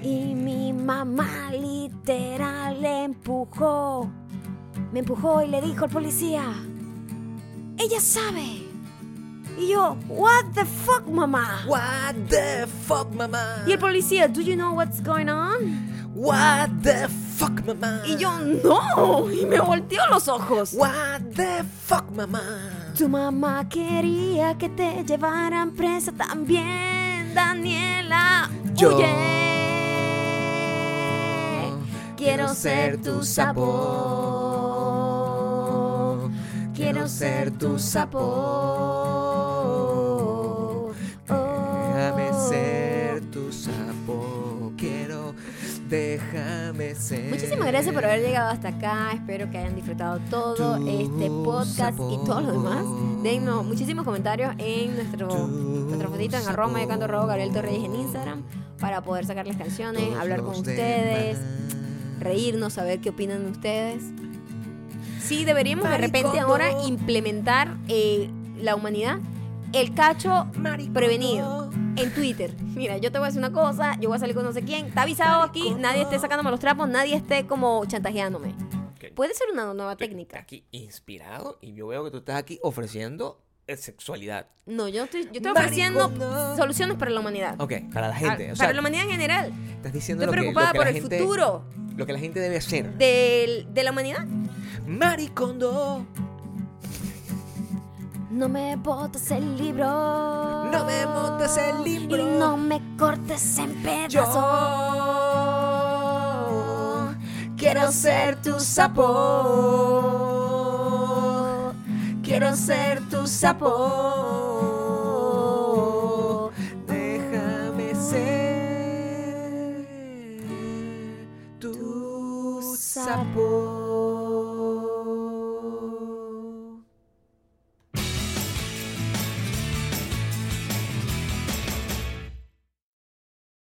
Y mi mamá literal le empujó. Me empujó y le dijo al policía, ella sabe. Y yo, what the fuck, mamá? What the fuck, mamá? Y el policía, do you know what's going on? What the fuck, mamá? Y yo, no. Y me volteó los ojos. What the fuck, mamá? Tu mamá quería que te llevaran presa también, Daniela. Yo Huye. Quiero ser tu sapo. Quiero ser tu sapo. Déjame ser tu sapo. Quiero, déjame ser. Muchísimas gracias por haber llegado hasta acá. Espero que hayan disfrutado todo Tu este podcast y todo lo demás. Dennos muchísimos comentarios en nuestro, Tu nuestra fotito en arroba yo canto arroba Gabriel Torreyes en Instagram para poder sacarles canciones, Todos hablar con los ustedes, demás. Reírnos, saber qué opinan ustedes. Sí, deberíamos de repente ahora implementar eh, la humanidad el cacho Maricondo. prevenido en Twitter. Mira, yo te voy a decir una cosa, yo voy a salir con no sé quién. Está avisado aquí, nadie esté sacándome los trapos, nadie esté como chantajeándome. Puede ser una nueva Estoy técnica. aquí inspirado y yo veo que tú estás aquí ofreciendo sexualidad. No, yo estoy, yo estoy ofreciendo soluciones para la humanidad. Ok, para la gente. Ah, o sea, para la humanidad en general. estás diciendo Estoy lo que, preocupada lo que por la el gente, futuro Lo que la gente debe hacer. del- de la humanidad. Maricondo. No me botes el libro. No me montes el libro. Y no me cortes en pedazos. Yo quiero ser tu sapo. Quiero ser tu sapo. Déjame ser tu sapo.